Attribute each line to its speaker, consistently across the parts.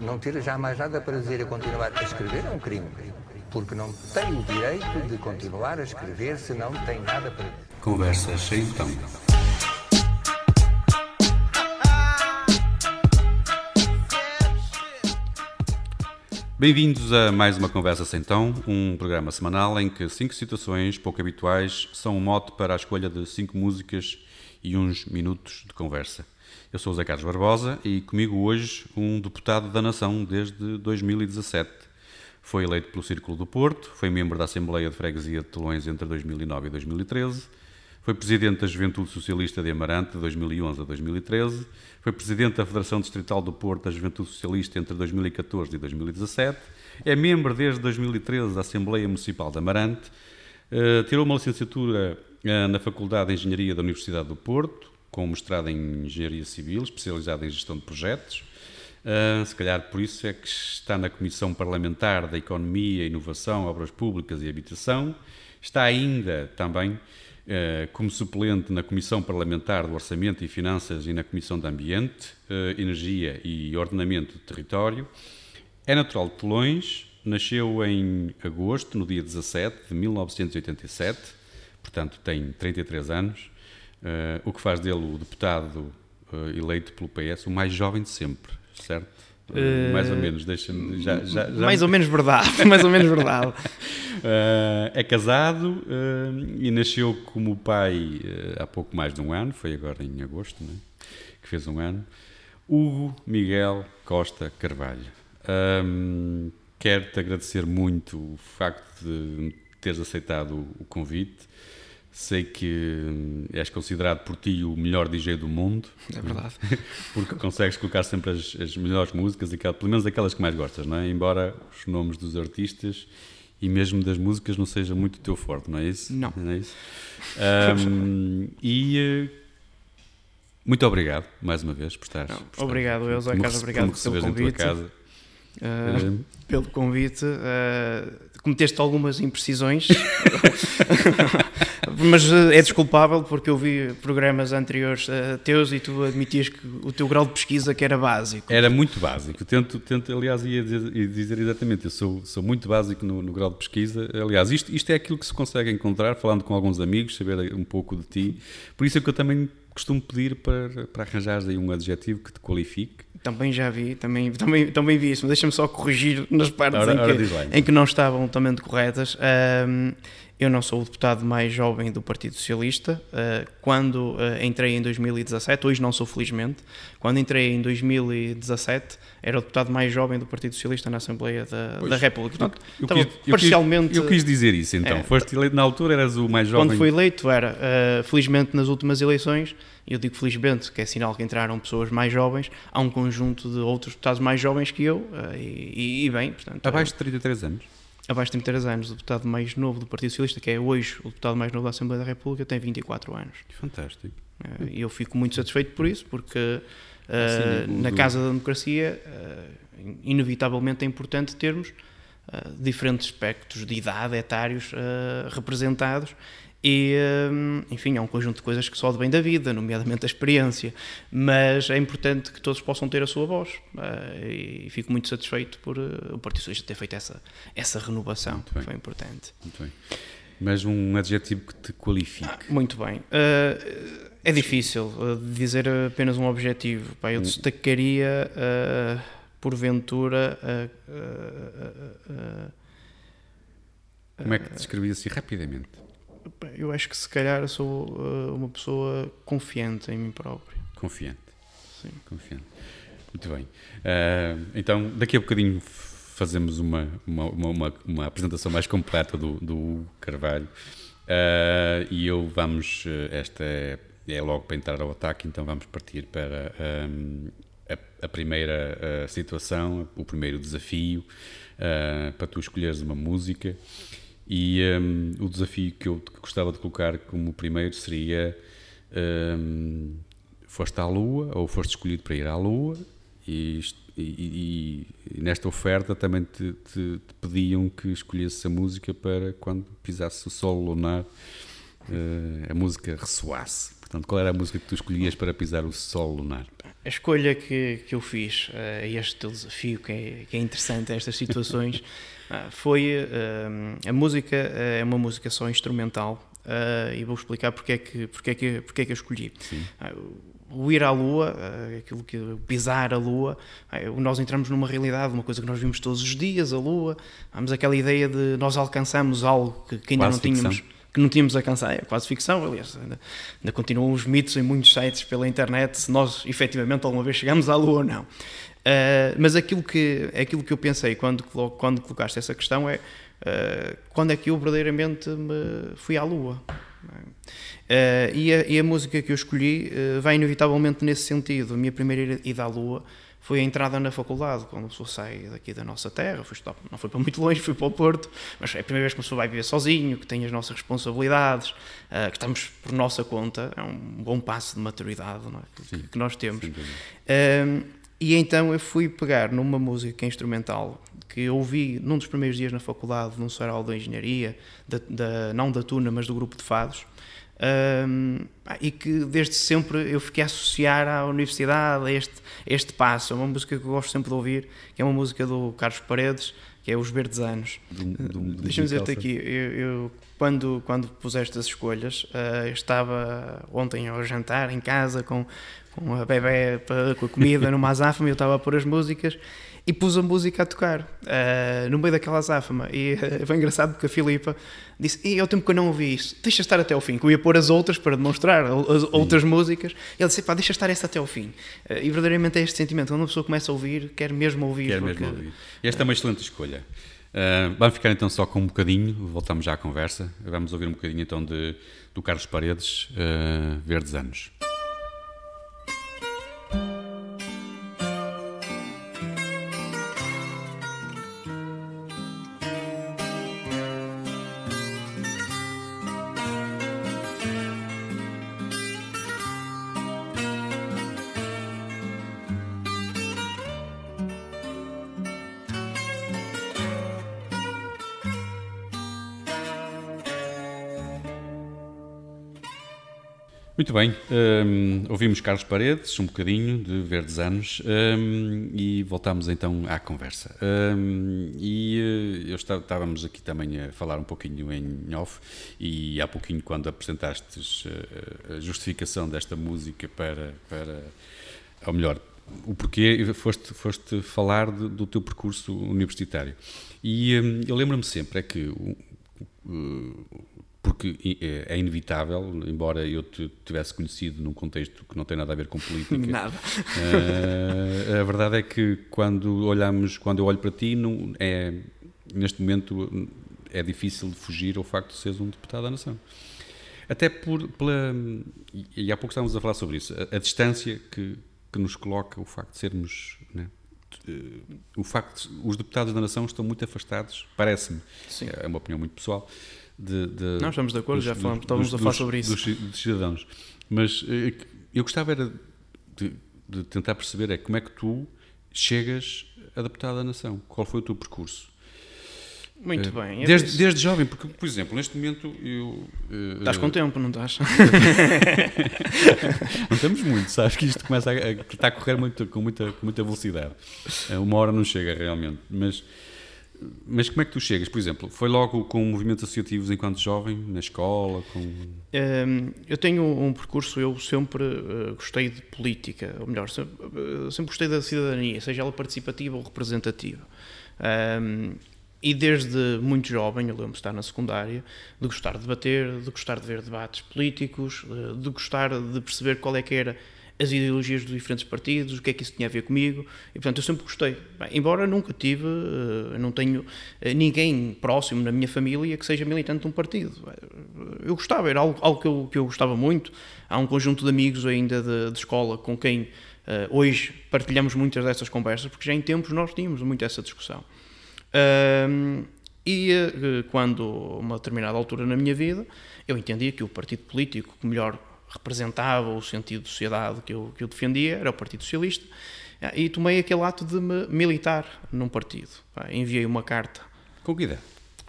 Speaker 1: Não ter já mais nada para dizer e continuar a escrever é um crime. Porque não tem o direito de continuar a escrever se não tem nada para dizer.
Speaker 2: Conversas sem tom. Bem-vindos a mais uma Conversa Sem Tom, um programa semanal em que cinco situações pouco habituais são um mote para a escolha de cinco músicas e uns minutos de conversa. Eu sou o Zé Carlos Barbosa e comigo hoje um deputado da Nação desde 2017. Foi eleito pelo Círculo do Porto, foi membro da Assembleia de Freguesia de Telões entre 2009 e 2013, foi presidente da Juventude Socialista de Amarante de 2011 a 2013, foi presidente da Federação Distrital do Porto da Juventude Socialista entre 2014 e 2017, é membro desde 2013 da Assembleia Municipal de Amarante, eh, tirou uma licenciatura eh, na Faculdade de Engenharia da Universidade do Porto, com mestrado em Engenharia Civil, especializado em Gestão de Projetos. Uh, se calhar por isso é que está na Comissão Parlamentar da Economia, Inovação, Obras Públicas e Habitação. Está ainda também uh, como suplente na Comissão Parlamentar do Orçamento e Finanças e na Comissão de Ambiente, uh, Energia e Ordenamento do Território. É natural de Telões, nasceu em agosto, no dia 17 de 1987, portanto tem 33 anos Uh, o que faz dele o deputado uh, eleito pelo PS o mais jovem de sempre, certo? Uh, mais ou menos, deixa-me. Já, já, já,
Speaker 3: Mais ou menos verdade, mais ou menos verdade.
Speaker 2: é casado e nasceu como pai há pouco mais de um ano, foi agora em agosto, né? que fez um ano. Hugo Miguel Costa Carvalho. Um, Quero-te agradecer muito o facto de teres aceitado o convite. Sei que hum, és considerado por ti o melhor DJ do mundo.
Speaker 3: É verdade.
Speaker 2: Porque consegues colocar sempre as, as melhores músicas, pelo menos aquelas que mais gostas, não é? Embora os nomes dos artistas e mesmo das músicas não seja muito o teu forte, não é isso?
Speaker 3: Não.
Speaker 2: não é isso? Um, e eh, muito obrigado, mais uma vez, por estar.
Speaker 3: Obrigado, eu, Zé Carlos, obrigado pelo convite. Uh, pelo convite. Uh, cometeste algumas imprecisões, mas é desculpável porque eu vi programas anteriores uh, teus e tu admitias que o teu grau de pesquisa que era básico.
Speaker 2: Era muito básico. Tento, tento aliás, ia dizer, ia dizer exatamente, eu sou, sou muito básico no, no, grau de pesquisa. Aliás, isto, isto é aquilo que se consegue encontrar falando com alguns amigos, saber um pouco de ti. Por isso é que eu também costumo pedir para, para arranjares aí um adjetivo que te qualifique
Speaker 3: também já vi, também, também, também vi isso, deixa-me só corrigir nas partes ora, em, que, então. em, que, não estavam também corretas. Um, eu não sou o deputado mais jovem do Partido Socialista. Uh, quando uh, entrei em 2017, hoje não sou felizmente, quando entrei em 2017, era o deputado mais jovem do Partido Socialista na Assembleia da, da República. Portanto,
Speaker 2: eu, quis, eu, parcialmente. Quis, eu quis dizer isso então. É, Foste eleito na altura, eras o mais jovem.
Speaker 3: Quando fui eleito, era. Uh, felizmente, nas últimas eleições, eu digo felizmente, que é sinal que entraram pessoas mais jovens, há um conjunto de outros deputados mais jovens que eu, e, e bem, portanto.
Speaker 2: Abaixo de 33 anos?
Speaker 3: Abaixo de 33 anos, o deputado mais novo do Partido Socialista, que é hoje o deputado mais novo da Assembleia da República, tem 24 anos.
Speaker 2: Fantástico.
Speaker 3: Eh, e eu fico muito satisfeito por isso, porque uh, na Casa da Democracia, uh, inevitavelmente é importante termos uh, diferentes aspectos de idade, etários representados e, hum, enfim, é um conjunto de coisas que só de bem da vida, nomeadamente a experiência. Mas é importante que todos possam ter a sua voz. Eh, e fico muito satisfeito por eh, o Partido Socialista ter feito essa, essa renovação. Foi importante.
Speaker 2: Muito bem. Mas um adjetivo que te qualifique.
Speaker 3: Muito bem. Uh, é difícil dizer apenas um objetivo. Pá, eu destacaria, uh, porventura.
Speaker 2: Como é que te descrevi assim rapidamente?
Speaker 3: Eu acho que se calhar sou uh, uma pessoa confiante em mim próprio.
Speaker 2: Confiante.
Speaker 3: Sim.
Speaker 2: Confiante. Muito bem. Uh, então, daqui a bocadinho fazemos uma, uma, uma, uma apresentação mais completa do, do Carvalho. Uh, e eu vamos, esta é, é, logo para entrar ao ataque, então vamos partir para um, a, a, primeira uh, situação, o primeiro desafio, uh, para tu escolheres uma música. E um, o desafio que eu gostava de colocar como primeiro seria: um, foste à Lua, ou foste escolhido para ir à Lua, e, e, e nesta oferta também te, te, te, pediam que escolhesse a música para quando pisasse o solo lunar. Uh, a música ressoasse. Portanto, qual era a música que tu escolhias para pisar o solo lunar?
Speaker 3: A escolha que, que eu fiz a uh, este desafio, que é, que é interessante, estas situações, uh, foi uh, a música, é uma música só instrumental, e vou explicar porque é que, porque é que, porque é que eu escolhi. o ir à Lua, aquilo que pisar a Lua, nós entramos numa realidade, uma coisa que nós vimos todos os dias, a Lua, vamos aquela ideia de nós alcançamos algo que, que ainda Quase não tínhamos. Ficção que não tínhamos alcançado. É quase ficção, aliás, ainda, ainda, continuam os mitos em muitos sites pela internet se nós efetivamente alguma vez chegamos à Lua ou não. Uh, mas aquilo que, aquilo que eu pensei quando, quando colocaste essa questão é uh, quando é que eu verdadeiramente fui à Lua? Uh, e, a, e, a, música que eu escolhi vai inevitavelmente nesse sentido. A minha primeira ida à Lua foi a entrada na faculdade, quando a pessoa sai daqui da nossa terra, foi estudar, não foi para muito longe, foi para o Porto, mas é a primeira vez que uma pessoa vai viver sozinho, que tem as nossas responsabilidades, uh, que estamos por nossa conta, é um bom passo de maturidade é? que, que, nós temos. Uh, e então eu fui pegar numa música instrumental que eu ouvi num dos primeiros dias na faculdade, num sarau da engenharia, da, da, não da Tuna, mas do grupo de fados, um, e que desde sempre eu fiquei a associar à universidade, a este, a este passo. É uma música que eu gosto sempre de ouvir, que é uma música do Carlos Paredes, que é Os Verdes Anos. Deixa-me dizer-te aqui, eu, eu, quando, quando puseste as escolhas, uh, estava ontem ao jantar em casa com, com a bebê, com a comida numa azáfama, eu estava a pôr as músicas e pus a música a tocar uh, no meio daquela azáfama. E uh, foi engraçado porque a Filipa disse: E é o tempo que eu não ouvi isso, deixa estar até ao fim. Que eu ia pôr as outras para demonstrar as outras músicas. E ele disse: Pá, deixa estar essa até ao fim. Uh, e verdadeiramente é este sentimento. Quando uma pessoa começa a ouvir, quer mesmo ouvir.
Speaker 2: Quer porque... mesmo ouvir. E esta é uma excelente escolha. Vamos ficar então só com um bocadinho, voltamos já à conversa. Vamos ouvir um bocadinho então de, do Carlos Paredes, Verdes Anos. Bem, um, ouvimos Carlos Paredes, um bocadinho de Verdes Anos, um, e voltamos então à conversa. Um, e uh, eu está, estávamos aqui também a falar um pouquinho em off, e há pouquinho, quando apresentaste uh, a justificação desta música para, para ou melhor, o porquê, foste, foste falar de, do teu percurso universitário. E eu lembro-me sempre é que. Uh, porque é, é inevitável, embora eu te tivesse conhecido num contexto que não tem nada a ver com política.
Speaker 3: Nada.
Speaker 2: Uh, a verdade é que quando olhamos, quando eu olho para ti, não, é, neste momento é difícil de fugir ao facto de seres um deputado da nação. Até por, pela, e há pouco estávamos a falar sobre isso, a, a distância que, que nos coloca o facto de sermos, né, o facto de, os deputados da nação estão muito afastados, parece-me, é uma opinião muito pessoal, de, de
Speaker 3: Não, estamos de acordo, dos, já falamos, estávamos a falar sobre isso.
Speaker 2: Dos, dos, cidadãos. Mas eh, eu gostava era de, de, tentar perceber é como é que tu chegas adaptado à nação. Qual foi o teu percurso?
Speaker 3: Muito uh, bem.
Speaker 2: Desde, desde jovem, porque, por exemplo, neste momento eu.
Speaker 3: Uh, estás com tempo, não estás?
Speaker 2: não temos muito, sabes que isto começa a, a, está a correr muito, com, muita, com muita velocidade. Uma hora não chega realmente. Mas mas como é que tu chegas, por exemplo? Foi logo com movimentos associativos enquanto jovem, na escola? Com...
Speaker 3: Um, eu tenho um percurso, eu sempre uh, gostei de política, ou melhor, sempre, uh, sempre, gostei da cidadania, seja ela participativa ou representativa. Um, e desde muito jovem, eu lembro-me de estar na secundária, de gostar de debater, de gostar de ver debates políticos, eh, de gostar de perceber qual é que era as ideologias dos diferentes partidos, o que é que isso tinha a ver comigo, e portanto eu sempre gostei. Bem, embora nunca tive, uh, não tenho uh, ninguém próximo na minha família que seja militante de um partido. Eu gostava, era algo, algo que, eu, que eu gostava muito. Há um conjunto de amigos ainda de, de escola com quem uh, hoje partilhamos muitas dessas conversas, porque já em tempos nós tínhamos muito essa discussão. e quando, a uma determinada altura na minha vida, eu entendia que o partido político que melhor representava o sentido de sociedade que eu, que eu defendia, era o Partido Socialista, eh, e tomei aquele ato de me militar num partido. Enviei uma carta.
Speaker 2: Com que idade?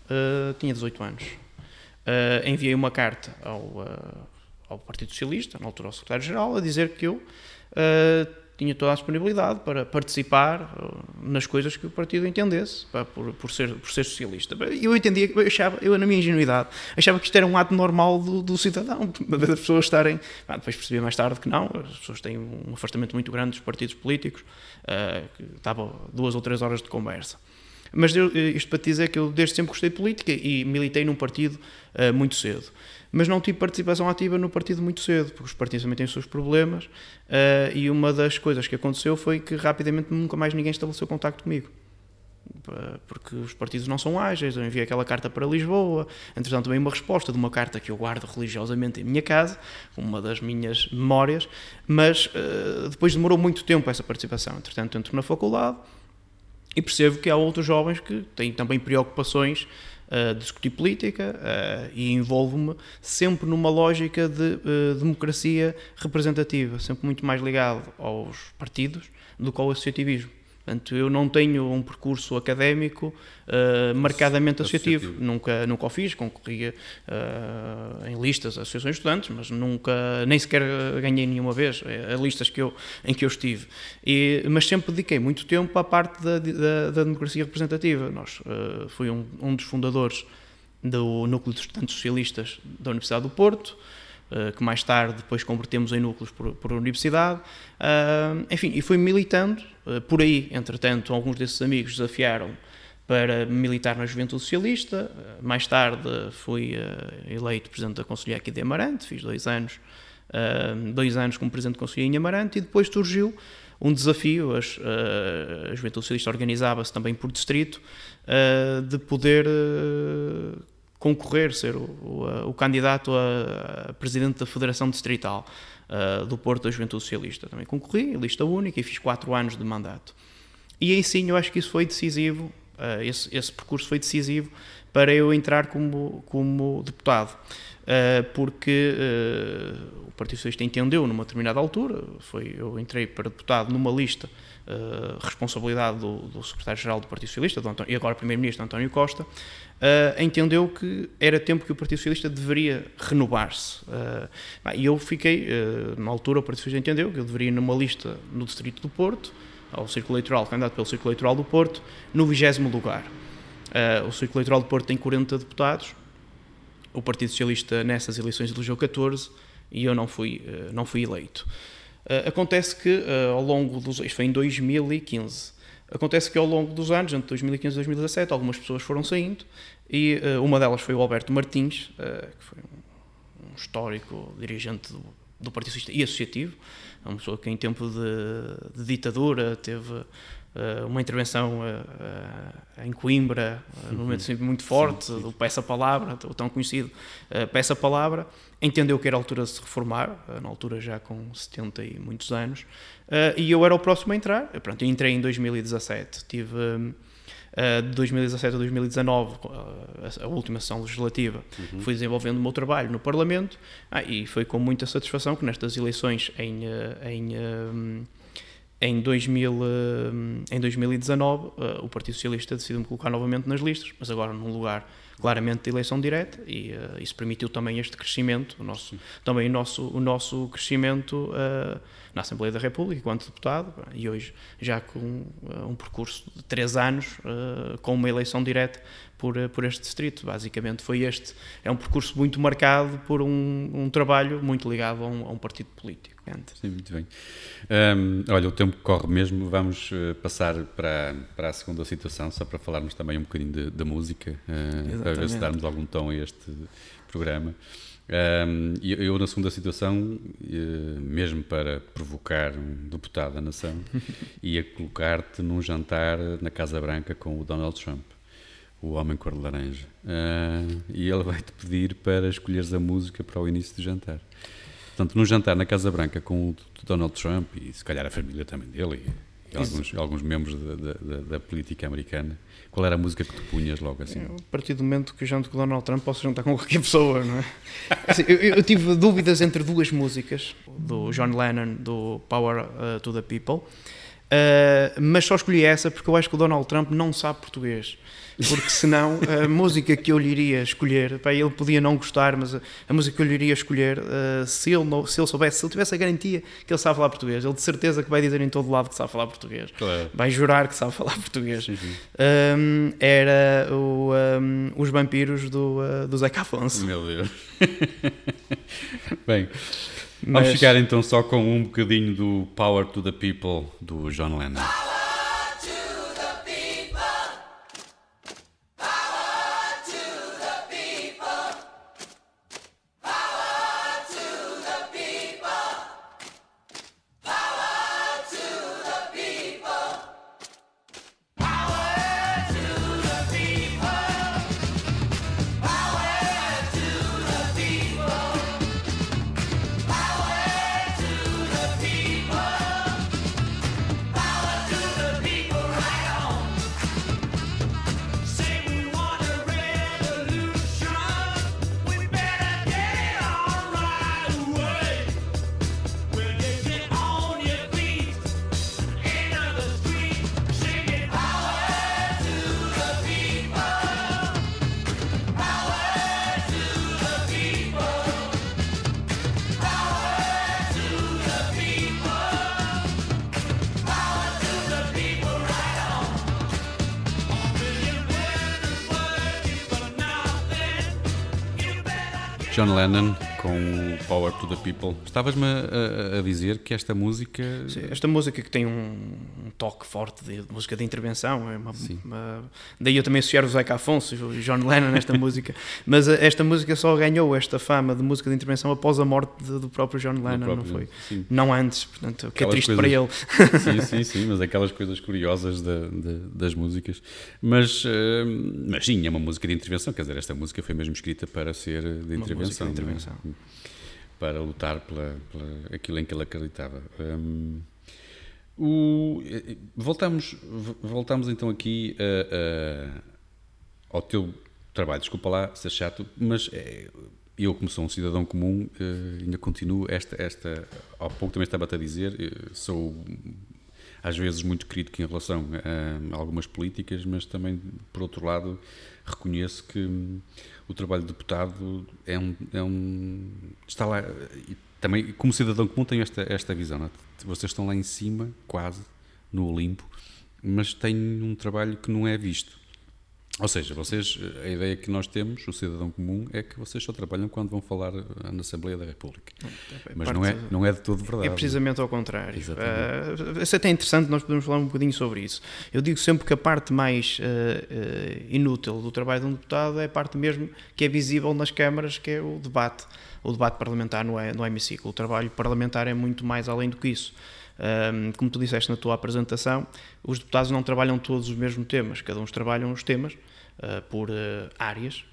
Speaker 3: Uh, tinha 18 anos. Uh, enviei uma carta ao, uh, ao Partido Socialista, na altura ao secretário-geral, a dizer que eu tinha toda a disponibilidade para participar uh, nas coisas que o partido entendesse, pá, por, por, ser, por ser socialista. Eu entendia, eu achava, eu na minha ingenuidade, achava que isto era um ato normal do, do cidadão, das pessoas estarem. Depois percebi mais tarde que não, as pessoas têm um afastamento muito grande dos partidos políticos, uh, que estava duas ou três horas de conversa. Mas eu, isto para te dizer que eu desde sempre gostei de política e militei num partido uh, muito cedo mas não tive participação ativa no partido muito cedo, porque os partidos também têm os seus problemas, uh, e uma das coisas que aconteceu foi que rapidamente nunca mais ninguém estabeleceu contacto comigo. Porque os partidos não são ágeis, eu enviei aquela carta para Lisboa, entretanto também uma resposta de uma carta que eu guardo religiosamente em minha casa, uma das minhas memórias, mas uh, depois demorou muito tempo essa participação. Entretanto, entro na faculdade e percebo que há outros jovens que têm também preocupações uh, discutir política uh, e envolvo-me sempre numa lógica de uh, democracia representativa, sempre muito mais ligado aos partidos do que ao associativismo. Portanto, eu não tenho um percurso académico uh, marcadamente associativo. associativo. Nunca, nunca o fiz, concorria uh, em listas associações de estudantes, mas nunca, nem sequer ganhei nenhuma vez a listas que eu, em que eu estive. E, mas sempre dediquei muito tempo à parte da, da, da democracia representativa. Nós, uh, fui um, um dos fundadores do Núcleo de Estudantes Socialistas da Universidade do Porto. Uh, que mais tarde depois convertemos em núcleos por, por universidade. Uh, enfim, e fui militando uh, por aí. Entretanto, alguns desses amigos desafiaram para militar na Juventude Socialista. mais tarde fui eleito Presidente da Conselhia aqui de Amarante, fiz dois anos, dois anos como Presidente da Conselhia em Amarante, e depois surgiu um desafio, as, a Juventude Socialista organizava-se também por distrito, de poder concorrer, ser o, o, o candidato a, a, presidente da Federação Distrital uh, do Porto da Juventude Socialista. Também concorri, lista única, e fiz quatro anos de mandato. E aí sim, eu acho que isso foi decisivo, uh, esse, esse, percurso foi decisivo para eu entrar como, como deputado. Uh, porque o Partido Socialista entendeu numa determinada altura, foi, eu entrei para deputado numa lista uh, responsabilidade do, do secretário-geral do Partido Socialista António, e agora primeiro-ministro António Costa, uh, entendeu que era tempo que o Partido Socialista deveria renovar-se. Uh, e eu fiquei, uh, na altura, o Partido Socialista entendeu que eu deveria ir numa lista no Distrito do Porto, ao Círculo Eleitoral, candidato pelo Círculo Eleitoral do Porto, no 20 lugar. o Círculo Eleitoral do Porto tem 40 deputados, o Partido Socialista nessas eleições elegeu 14 e eu não fui, não fui eleito. acontece que ao longo dos. Isto foi em 2015. Acontece que ao longo dos anos, entre 2015 e 2017, algumas pessoas foram saindo e uh, uma delas foi o Alberto Martins, uh, que foi um, um histórico dirigente do, do Partido Socialista e associativo, é uma pessoa que em tempo de, de ditadura teve uh, uma intervenção em Coimbra, num momento sempre muito forte, sim, sim. do Peça Palavra, o tão conhecido Peça Palavra, entendeu que era a altura de se reformar, na altura já com 70 e muitos anos, Uh, e eu era o próximo a entrar. Eu, pronto, eu entrei em 2017. Tive uh, de 2017 a 2019, uh, a última sessão legislativa, uhum. fui desenvolvendo o meu trabalho no Parlamento ah, e foi com muita satisfação que nestas eleições em, em, em, 2000, em 2019 o Partido Socialista decidiu-me colocar novamente nas listas, mas agora num lugar claramente de eleição direta e isso permitiu também este crescimento, o nosso, também o nosso, o nosso crescimento na Assembleia da República enquanto deputado e hoje já com uh, um percurso de três anos uh, com uma eleição direta por, uh, por este distrito. Basicamente foi este, é um percurso muito marcado por um, um trabalho muito ligado a um, a um partido político.
Speaker 2: Sim, muito bem. Um, olha, o tempo corre mesmo, vamos passar para, para a segunda situação, só para falarmos também um bocadinho de, de música, para ver se darmos algum tom a este programa. Um, eu, na segunda situação, eh, mesmo para provocar um deputado da nação, ia colocar-te num jantar na Casa Branca com o Donald Trump, o homem cor de laranja. Uh, e ele vai-te pedir para escolheres a música para o início do jantar. Portanto, num jantar na Casa Branca com o Donald Trump e se calhar a família também dele e, e alguns, alguns membros da, da, da política americana, qual era a música que tu punhas logo assim?
Speaker 3: a partir do momento que janto com o Donald Trump, posso jantar com qualquer pessoa, não é? Assim, eu, eu, tive dúvidas entre duas músicas, do John Lennon, do Power uh, to the People. Uh, mas só escolhi essa porque eu acho que o Donald Trump não sabe português porque senão a música que eu lhe iria escolher, pá, ele podia não gostar, mas a, a música que eu lhe iria escolher, uh, se, ele não, se ele soubesse, se ele tivesse a garantia que ele sabe falar português, ele de certeza que vai dizer em todo lado que sabe falar português,
Speaker 2: claro.
Speaker 3: vai jurar que sabe falar português. Sim, sim. Um, era o, um, os vampiros do, uh, do Zeca Afonso.
Speaker 2: Meu Deus. Bem. Vamos ficar então só com um bocadinho do Power to the People do John Lennon. John Lennon com o Power to the People. Estavas-me a, a, dizer que esta música.
Speaker 3: Sim, esta música que tem um, um toque forte de, música de intervenção, é uma, uma, daí eu também associar o Zeca Afonso e John Lennon nesta música, mas eh, esta música só ganhou esta fama de música de intervenção após a morte de, do próprio John Lennon, próprio, não foi? Sim. Não antes, portanto, o que é triste
Speaker 2: coisas,
Speaker 3: para ele.
Speaker 2: Sim, sim, sim, mas aquelas coisas curiosas de, de, das músicas. Mas, uh, mas sim, é uma música de intervenção, quer dizer, esta música foi mesmo escrita para ser de intervenção.
Speaker 3: De intervenção.
Speaker 2: É? para lutar pela, pela, aquilo em que ele acreditava. Um, o, voltamos, voltamos então aqui a, a, ao teu trabalho. Desculpa lá ser chato, mas é, eu, como sou um cidadão comum, eh, ainda continuo esta, esta. Há pouco também estava-te a dizer, eh, sou às vezes muito crítico em relação a, a algumas políticas, mas também, por outro lado, reconheço que hum, o trabalho de deputado é um, é um está lá também como cidadão comum tenho esta esta visão é? Vocês estão lá em cima quase no Olimpo mas têm um trabalho que não é visto ou seja, vocês, a ideia que nós temos, o cidadão comum, é que vocês só trabalham quando vão falar na Assembleia da República. É Mas não é, não é de todo verdade.
Speaker 3: É precisamente ao contrário. Uh, isso é até interessante, nós podemos falar um bocadinho sobre isso. Eu digo sempre que a parte mais uh, inútil do trabalho de um deputado é a parte mesmo que é visível nas câmaras, que é o debate. O debate parlamentar no, no hemiciclo. O trabalho parlamentar é muito mais além do que isso. Um, como tu disseste na tua apresentação, os deputados não trabalham todos os mesmos temas, cada um trabalha os temas uh, por uh, áreas.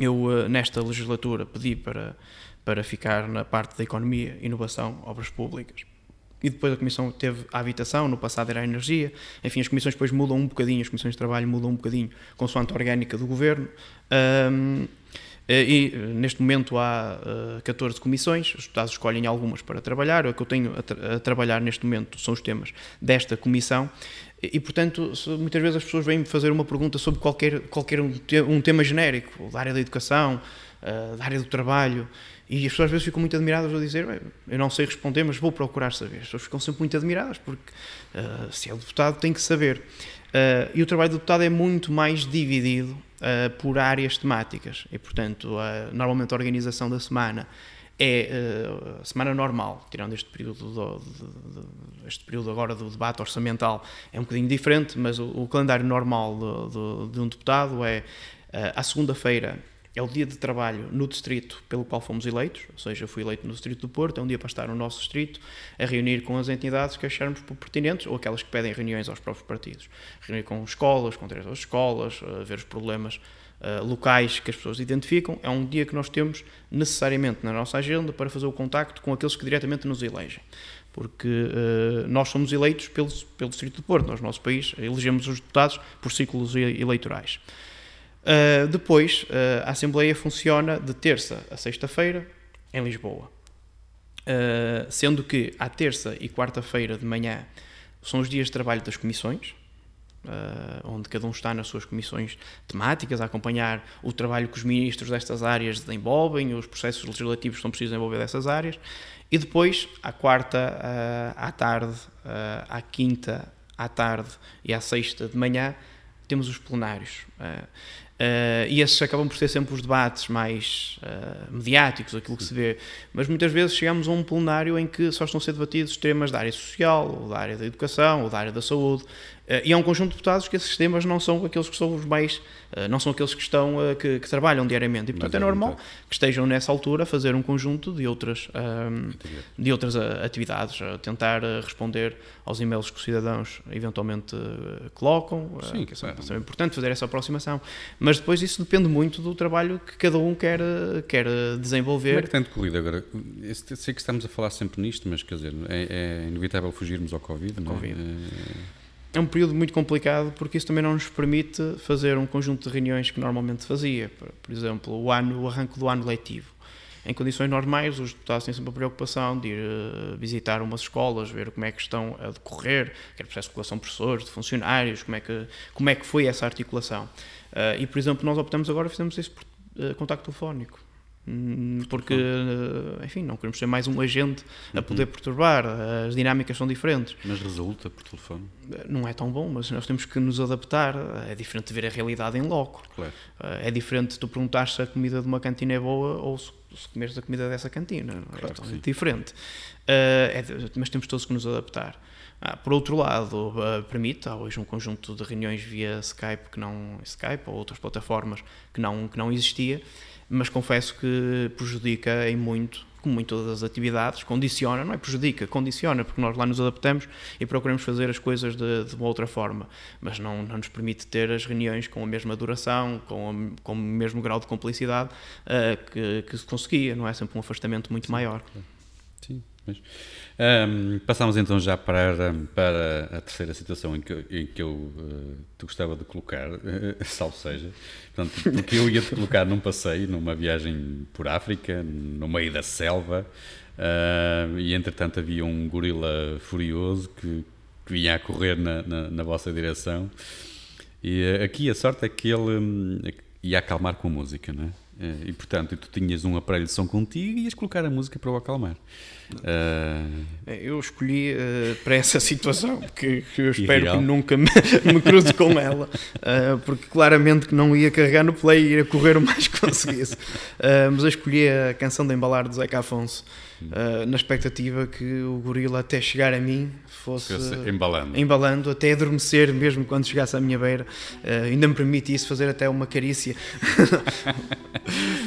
Speaker 3: Eu, uh, nesta legislatura, pedi para, para ficar na parte da economia, inovação, obras públicas. E depois a Comissão teve a habitação, no passado era a energia. Enfim, as comissões depois mudam um bocadinho, as comissões de trabalho mudam um bocadinho, consoante a orgânica do governo. Um, e eh, neste momento há 14 eh, comissões, os deputados escolhem algumas para trabalhar, o que eu tenho a, tra a trabalhar neste momento são os temas desta comissão e, portanto, muitas vezes as pessoas vêm-me fazer uma pergunta sobre qualquer, qualquer um, um tema genérico, da área da educação, da área do trabalho, e as pessoas às vezes ficam muito admiradas a dizer, eu não sei responder, mas vou procurar saber. As pessoas ficam sempre muito admiradas, porque uh, se é deputado tem que saber. Uh, e o trabalho do deputado é muito mais dividido uh, por áreas temáticas. E, portanto, uh, normalmente a organização da semana é uh, semana normal, tirando este período, do, de, de, este período agora do debate orçamental, é um bocadinho diferente, mas o, o calendário normal de, de, um deputado é uh, à segunda-feira é o dia de trabalho no distrito pelo qual fomos eleitos, ou seja, fui eleito no distrito do Porto, é um dia para estar no nosso distrito, a reunir com as entidades que acharmos pertinentes, ou aquelas que pedem reuniões aos próprios partidos. Reunir com escolas, com diretores de escolas, ver os problemas uh, locais que as pessoas identificam. É um dia que nós temos necessariamente na nossa agenda para fazer o contacto com aqueles que diretamente nos elegem porque uh, nós somos eleitos pelo, pelo Distrito do Porto, nós, no nosso país, elegemos os deputados por ciclos eleitorais. Uh, depois, uh, a Assembleia funciona de terça a sexta-feira em Lisboa. Uh, sendo que à terça e quarta-feira de manhã são os dias de trabalho das comissões, onde cada um está nas suas comissões temáticas, a acompanhar o trabalho que os ministros destas áreas desenvolvem, os processos legislativos que são precisos desenvolver dessas áreas, e depois, à quarta à tarde, à quinta à tarde e à sexta de manhã, temos os plenários. Uh, e esses acabam por ser sempre os debates mais uh, mediáticos, aquilo que se vê. Mas muitas vezes chegamos a um plenário em que só estão a ser debatidos temas da área social, ou da área da educação, ou da área da saúde, e há um conjunto de deputados que esses temas não são aqueles que são os mais, uh, não são aqueles que estão, uh, que, que, trabalham diariamente. E portanto é, é normal que estejam nessa altura a fazer um conjunto de outras, ehm, de outras atividades, a tentar responder aos e-mails que os cidadãos eventualmente colocam, Sim, que é, é importante fazer essa aproximação. Mas depois isso depende muito do trabalho que cada um quer, quer desenvolver. Como
Speaker 2: é que tem decorrido agora? Sei que estamos a falar sempre nisto, mas quer dizer, é, é inevitável fugirmos ao Covid, não é? COVID. É
Speaker 3: é um período muito complicado porque isso também não nos permite fazer um conjunto de reuniões que normalmente fazia. Por, exemplo, o, ano, o arranque do ano letivo. Em condições normais, os deputados têm sempre a preocupação de ir uh, visitar umas escolas, ver como é que estão a decorrer, quer processo de colação de professores, de funcionários, como é que, como é que foi essa articulação. Uh, e, por exemplo, nós optamos agora, fizemos isso por uh, contacto telefónico. Hum, porque, eh, enfim, não queremos ser mais um agente a poder uhum. perturbar, as dinâmicas são diferentes.
Speaker 2: Mas resulta por telefone?
Speaker 3: Eh, não é tão bom, mas nós temos que nos adaptar. É diferente de ver a realidade em loco.
Speaker 2: Claro.
Speaker 3: Eh, é diferente tu perguntar se a comida de uma cantina é boa ou se, comeres a comida dessa cantina. É claro é totalmente diferente. É, mas temos todos que nos adaptar. Ah, por outro lado, uh, permite, há hoje um conjunto de reuniões via Skype, que não Skype ou outras plataformas que não, que não existia, mas confesso que prejudica em muito, como em todas as atividades, condiciona, não é prejudica, condiciona, porque nós lá nos adaptamos e procuramos fazer as coisas de, de uma outra forma, mas não, não nos permite ter as reuniões com a mesma duração, com, a, com o mesmo grau de complicidade uh, que, que se conseguia, não é? Sempre um afastamento muito maior.
Speaker 2: Sim, mas um, passamos então já para, para a terceira situação em que, em que eu uh, te gostava de colocar, uh, salvo seja, portanto, porque eu ia te colocar num passeio, numa viagem por África, no meio da selva, uh, e entretanto havia um gorila furioso que, que vinha a correr na, na, na vossa direção. E uh, aqui a sorte é que ele um, ia acalmar com a música, não é? E portanto, tu tinhas um aparelho de som contigo e ias colocar a música para o acalmar.
Speaker 3: Uh... Eu escolhi uh, para essa situação, que, que eu espero Irreal. que nunca me, me cruze com ela, uh, porque claramente que não ia carregar no play e ir a correr o mais que conseguisse. mas eu escolhi a canção de embalar do Zeca Afonso, na expectativa que o gorila até chegar a mim fosse
Speaker 2: embalando.
Speaker 3: embalando, até adormecer mesmo quando chegasse à minha beira. ainda me permite isso fazer até uma carícia.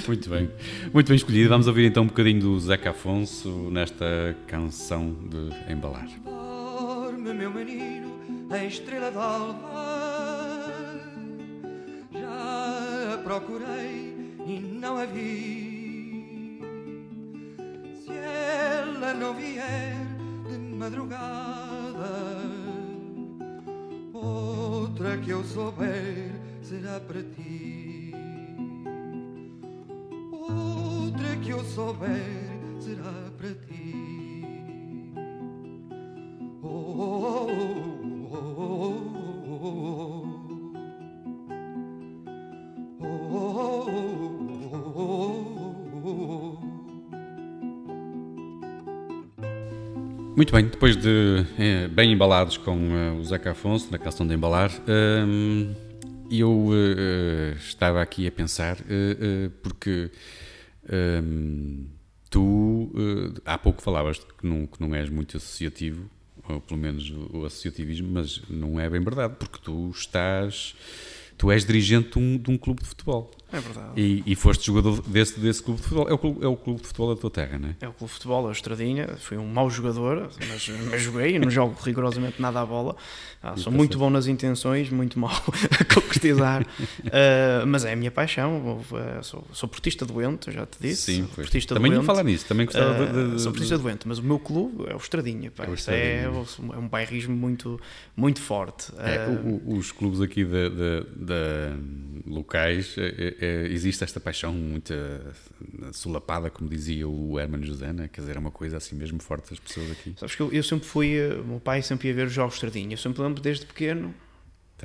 Speaker 2: Muito bem, muito bem escolhido. Vamos ouvir então um bocadinho do Zeca Afonso nesta esta canção de embalar.
Speaker 4: Dorme, meu menino, a estrela d'alva. Já a procurei e não a vi. Se ela não vier de madrugada, outra que eu souber será para ti. Outra que eu souber será para ti. Oh,
Speaker 2: Muito bem, depois de é, bem embalados com uh, o Zeca Afonso na canção de embalar, uh, eu uh, estava aqui a pensar, porque Tu, uh, há pouco falavas que não, que não és muito associativo, ou pelo menos o associativismo, mas não é bem verdade, porque tu estás. Tu és dirigente de um, de um clube de futebol.
Speaker 3: É verdade.
Speaker 2: E, e foste jogador desse, desse clube de futebol. É o clube, é o clube de futebol da tua terra, não é?
Speaker 3: É o clube de futebol, é o Estradinha. Fui um mau jogador, mas, mas joguei. Não jogo rigorosamente nada à bola. Ah, sou muito bom nas intenções, muito mau a concretizar. uh, mas é a minha paixão. Uh, sou, sou portista doente, já te disse.
Speaker 2: Sim, foi. Também ia falar nisso. Também gostava uh, de,
Speaker 3: de, Sou portista de... doente, mas o meu clube é o Estradinha. Pá. É, o Estradinha. É, é, um bairrismo muito, muito forte.
Speaker 2: É, o, os clubes aqui de, de, de locais é, existe esta paixão muito uh, solapada, como dizia o Hermano José, né? quer dizer, é uma coisa assim mesmo forte das pessoas aqui.
Speaker 3: Sabes que eu, eu sempre fui, o meu pai sempre ia ver os jogos Estradinha, eu sempre lembro desde pequeno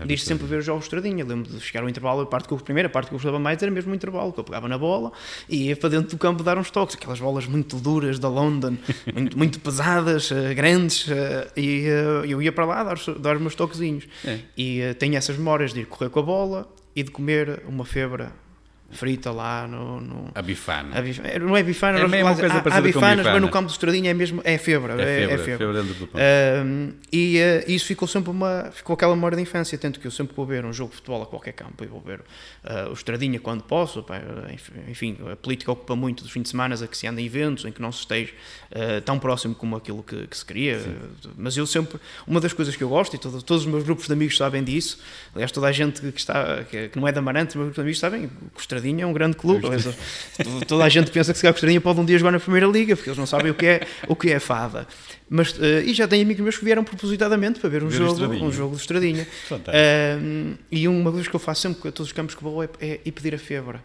Speaker 3: Diz sempre ver os jogos estradinha. Lembro de chegar ao intervalo, a parte que eu, a primeira parte que eu gostava mais era mesmo o intervalo, que eu pegava na bola e ia para dentro do campo dar uns toques. Aquelas bolas muito duras da London, muito, muito pesadas, grandes, e eu ia para lá dar, dar os meus toquezinhos. É. E tenho essas memórias de ir correr com a bola e de comer uma febra frita lá no. no
Speaker 2: a bifana.
Speaker 3: A bifana. Não é bifana, é
Speaker 2: mesmo coisa há, há bifanas,
Speaker 3: mas no campo de Estradinha é mesmo. É febra.
Speaker 2: É, é, é febra. dentro do
Speaker 3: uh, e uh, isso ficou sempre uma. Ficou aquela memória de infância. Tanto que eu sempre vou ver um jogo de futebol a qualquer campo. Eu vou ver uh, o Estradinha quando posso. Pá, enfim, a política ocupa muito dos fins de semana a que se anda em eventos em que não se esteja uh, tão próximo como aquilo que, que se queria. Mas eu sempre. Uma das coisas que eu gosto, e todo, todos os meus grupos de amigos sabem disso. Aliás, toda a gente que, está, que, que não é da Marante, meus grupos de amigos sabem que Estradinha é um grande clube. Toda a gente pensa que se calhar Estradinha pode um dia jogar na Primeira Liga, porque eles não sabem o que é, o que é fada. Mas, uh, e já tenho amigos meus que vieram propositadamente para ver um, ver jogo, um jogo de Estradinha. Uh, e uma coisa que eu faço sempre a todos os campos que vou é, é ir pedir a febre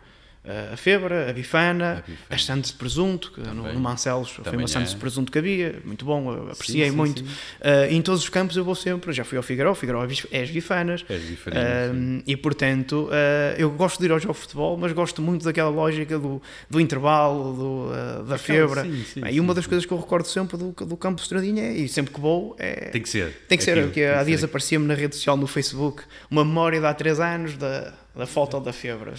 Speaker 3: a febra, a bifana, a bifana. as sandes de presunto, que no, no Mancelos foi uma sandes é. de presunto que havia, muito bom, apreciei sim, sim, muito. Sim. Uh, em todos os campos eu vou sempre, já fui ao Figueiró, Figueiró é as bifanas,
Speaker 2: é uh,
Speaker 3: e portanto uh, eu gosto de ir ao jogo de futebol, mas gosto muito daquela lógica do, do intervalo, do, da febra. e uma das coisas que eu recordo sempre do, do campo Estradinha, e sempre que vou, é.
Speaker 2: Tem que ser.
Speaker 3: Tem que ser, porque há dias aparecia-me na rede social, no Facebook, uma memória de há três anos da da falta ou da febre.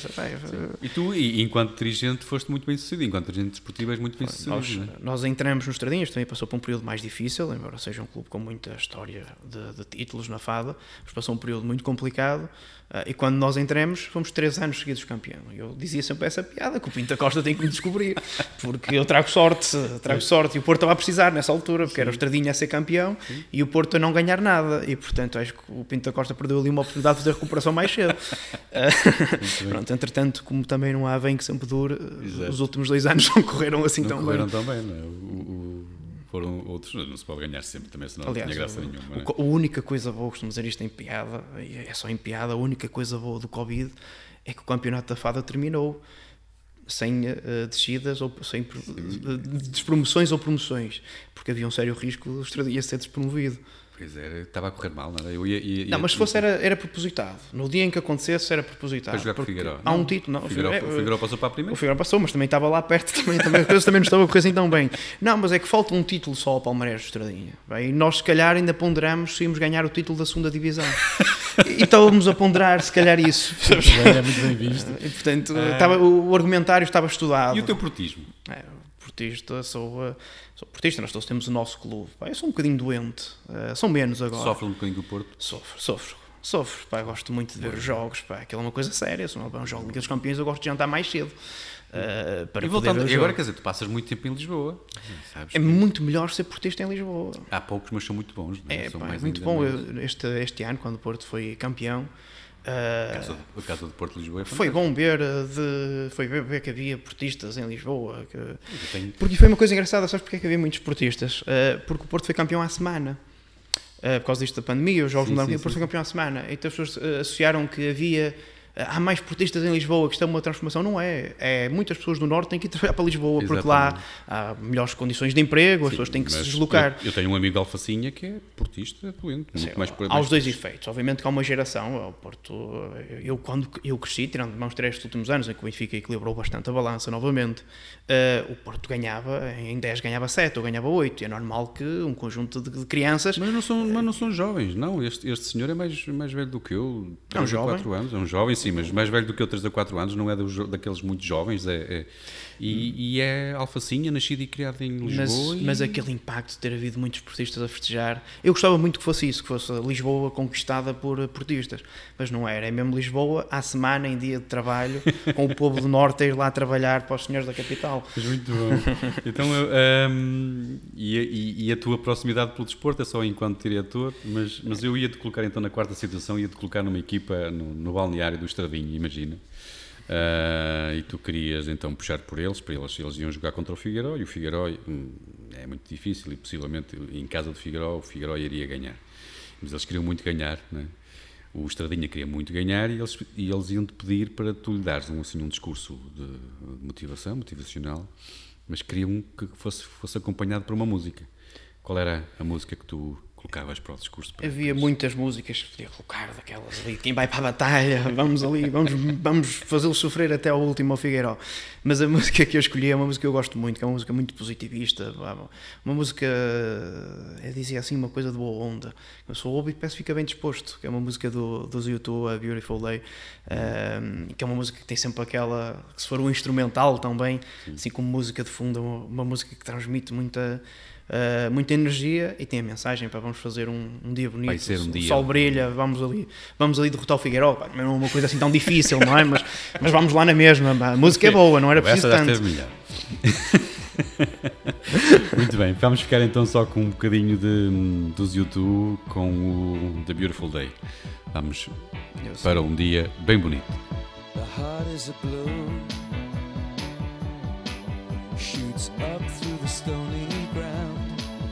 Speaker 2: E tu, e, enquanto dirigente, foste muito bem sucedido, enquanto dirigente desportivo és muito bem sucedido. Nós,
Speaker 3: é? nós entramos nos Estradinhas, também passou por um período mais difícil, embora seja um clube com muita história de, de títulos na fada, mas passou um período muito complicado. Uh, e quando nós entramos, fomos três anos seguidos campeão. Eu dizia sempre essa piada, que o Pinto da Costa tem que me descobrir, porque eu trago sorte, trago sorte. E o Porto estava a precisar nessa altura, porque Sim. era o Estradinha a ser campeão Sim. e o Porto a não ganhar nada. E portanto, acho que o Pinto da Costa perdeu ali uma oportunidade de fazer recuperação mais cedo. Pronto, entretanto, como também não há bem que sempre dure, Exato. os últimos dois anos não correram assim
Speaker 2: não
Speaker 3: tão
Speaker 2: correram
Speaker 3: bem.
Speaker 2: Não correram tão bem, não é? O, o, foram outros, não se pode ganhar sempre também, senão Aliás, não tinha graça nenhuma. É?
Speaker 3: A única coisa boa, costumo dizer isto em piada, é só em piada, a única coisa boa do Covid é que o campeonato da fada terminou sem uh, descidas ou sem uh, despromoções ou promoções, porque havia um sério risco de o ser despromovido.
Speaker 2: Pois era, estava a correr mal, não era? Eu ia, ia, ia,
Speaker 3: não, mas se fosse era, era propositado. No dia em que acontecesse era propositado.
Speaker 2: Para jogar com o Figueiró.
Speaker 3: Há um título, não.
Speaker 2: O Figueiró, o Figueiró passou para a primeira?
Speaker 3: O Figueiró passou, mas também estava lá perto, também, também, as coisas também não estavam a correr assim tão bem. Não, mas é que falta um título só ao Palmeiras de Estradinha. E nós se calhar ainda ponderamos se íamos ganhar o título da segunda divisão. e estávamos a ponderar se calhar isso.
Speaker 2: Bem, é muito bem visto.
Speaker 3: E, portanto, é. estava, o argumentário estava estudado.
Speaker 2: E o teu portismo?
Speaker 3: É, portista, sou, uh, sou portista, nós todos temos o nosso clube. Pá, eu sou um bocadinho doente, uh, sou menos agora.
Speaker 2: Sofre um bocadinho do Porto?
Speaker 3: Sofro, sofro. Sofro, pá, gosto muito de ver os jogos, pá, aquilo é uma coisa séria, se não é um jogo daqueles campeões eu gosto de jantar mais cedo. Uh, para
Speaker 2: e, voltando, e agora, quer dizer, tu passas muito tempo em Lisboa.
Speaker 3: é muito melhor ser portista em Lisboa.
Speaker 2: Há poucos, mas são muito bons.
Speaker 3: É,
Speaker 2: são
Speaker 3: pá, é muito bom. Este, este ano, quando o Porto foi campeão,
Speaker 2: a, casa, a Casa de Porto de Lisboa é
Speaker 3: Foi bom ver, eh, de, foi ver, que havia portistas em Lisboa. Que, tenho... Porque foi uma coisa engraçada, sabes porque é que havia muitos portistas? Uh, porque o Porto foi campeão à semana. Uh, por causa disto da pandemia, os jogos mudaram, o Porto foi campeão à semana. Então as pessoas associaram que havia há mais portistas em Lisboa, que é uma transformação, não é. É muitas pessoas do Norte têm que ir trabalhar para Lisboa, Exatamente. porque lá há melhores condições de emprego, as pessoas têm que se deslocar.
Speaker 2: Eu, eu, tenho um amigo de Alfacinha que é portista doente, Sim, mais
Speaker 3: Há os dois efeitos. Obviamente que há uma geração, o Porto, eu quando eu cresci, tirando de mãos três últimos anos, em que o Benfica equilibrou bastante a balança novamente, uh, o Porto ganhava, em 10 ganhava 7 ou ganhava 8, e é normal que um conjunto de, de crianças...
Speaker 2: Mas não são, mas não são jovens, não, este, este senhor é mais, mais velho do que eu, 3 é um jovem. 4 anos, é um jovem sim, mas mais velho do que eu 3 a 4 anos, não é dos, daqueles muito jovens, é, é e, e, é alfacinha, nascida e criada em Lisboa.
Speaker 3: Mas,
Speaker 2: e...
Speaker 3: mas aquele impacto de ter havido muitos portistas a festejar, eu gostava muito que fosse isso, que fosse Lisboa conquistada por portistas, mas não era, é mesmo Lisboa à semana, em dia de trabalho, com o povo do Norte a ir lá trabalhar para os senhores da capital.
Speaker 2: Mas muito bom. Então, um, e, e, e, a tua proximidade pelo desporto é só enquanto diretor, mas, mas eu ia-te colocar então na quarta situação, ia-te colocar numa equipa no, no balneário do Estradinho, imagina. Uh, e tu querias então puxar por eles, para eles, eles iam jogar contra o Figueiró e o Figueiró hum, é muito difícil e possivelmente em casa do Figueiró o Figueiró iria ganhar. Mas eles queriam muito ganhar, né? o Estradinha queria muito ganhar e eles, e eles iam-te pedir para tu lhe dares um, assim, um discurso de, de motivação, motivacional, mas queriam que fosse, fosse acompanhado por uma música. Qual era a música que tu colocavas para o discurso? Para
Speaker 3: Havia muitas músicas que podia colocar, daquelas ali, quem vai para a batalha, vamos ali, vamos, vamos fazê-lo sofrer até ao último ao Figueiró. Mas a música que eu escolhi é uma música que eu gosto muito, que é uma música muito positivista, uma música, eu dizia assim, uma coisa de boa onda. Eu sou ouvo e peço fica bem disposto, que é uma música do, dos YouTube, A Beautiful Day, um, que é uma música que tem sempre aquela, que se for um instrumental também, assim como música de fundo, uma, uma música que transmite muita uh, muita energia e tem a mensagem para vamos fazer um, um dia bonito,
Speaker 2: Vai ser um
Speaker 3: o
Speaker 2: dia.
Speaker 3: sol brilha, vamos ali, vamos ali derrotar o Figueiredo, Pá, não é uma coisa assim tão difícil, não é? Mas, mas vamos lá na mesma, a música é boa, não era preciso
Speaker 2: Essa
Speaker 3: tanto.
Speaker 2: melhor. Muito bem, vamos ficar então só com um bocadinho de, dos YouTube com o The Beautiful Day. Vamos
Speaker 3: Eu sei.
Speaker 2: para um dia bem bonito.
Speaker 5: The heart is a bloom, shoots up through the stony ground.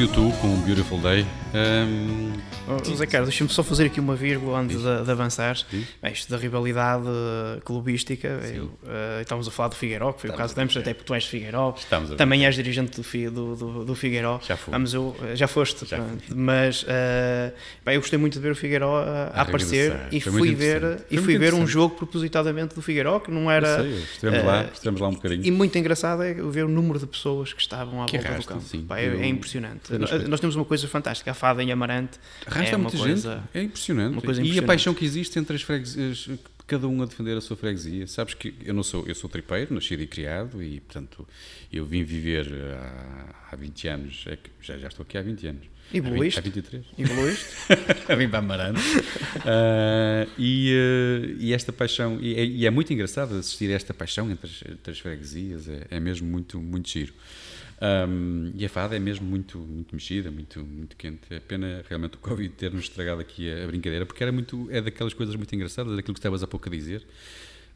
Speaker 2: YouTube com o Beautiful Day. Ahm,
Speaker 3: Oh, Zé Carlos, deixa-me só fazer aqui uma vírgula antes de, de avançar. Bem, isto da rivalidade eh, clubística, eu, eh, estávamos a falar do Figueiró, que foi o
Speaker 2: Estamos
Speaker 3: caso de ambos,
Speaker 2: a
Speaker 3: até porque tu és de Figueiró,
Speaker 2: Estamos
Speaker 3: também és dirigente do, do, do, do Figueiró.
Speaker 2: Já fui.
Speaker 3: Vamos, eu, já foste,
Speaker 2: Já
Speaker 3: mas eh, bem, eu gostei muito de ver o Figueiró a, a aparecer
Speaker 2: regressar.
Speaker 3: e
Speaker 2: Foi
Speaker 3: fui ver, e fui ver um jogo propositadamente do Figueiró, que não era...
Speaker 2: eu sei, estivemos lá,
Speaker 3: eh,
Speaker 2: estivemos lá um bocadinho.
Speaker 3: E muito engraçado é ver o número de pessoas que estavam à
Speaker 2: Que
Speaker 3: volta
Speaker 2: arrasta,
Speaker 3: do campo.
Speaker 2: sim.
Speaker 3: Pá, é,
Speaker 2: Eu-
Speaker 3: é impressionante. nós temos uma coisa fantástica, a fada em Amarante.
Speaker 2: Arrasta
Speaker 3: é
Speaker 2: muita
Speaker 3: coisa,
Speaker 2: gente, é impressionante.
Speaker 3: coisa
Speaker 2: E a
Speaker 3: impressionante.
Speaker 2: paixão que existe entre as freguesias, cada um a defender a sua freguesia. Sabes que eu não sou, eu sou tripeiro, nascido e criado, e portanto eu vim viver há, há 20 anos, é já, já estou aqui há 20 anos. Há 20
Speaker 3: evoluíste?
Speaker 2: Há 23.
Speaker 3: Evoluíste?
Speaker 2: a vim para Amarante. Ah, e, ah, e esta paixão, e é, e é muito engraçado assistir a esta paixão entre as, entre as freguesias, é, é mesmo muito, muito giro. Ahm, e a fada é mesmo muito, muito mexida, muito, muito quente. É pena realmente o Covid ter-nos estragado aqui a, a brincadeira, porque era muito, é daquelas coisas muito engraçadas, daquilo que estavas há pouco a dizer.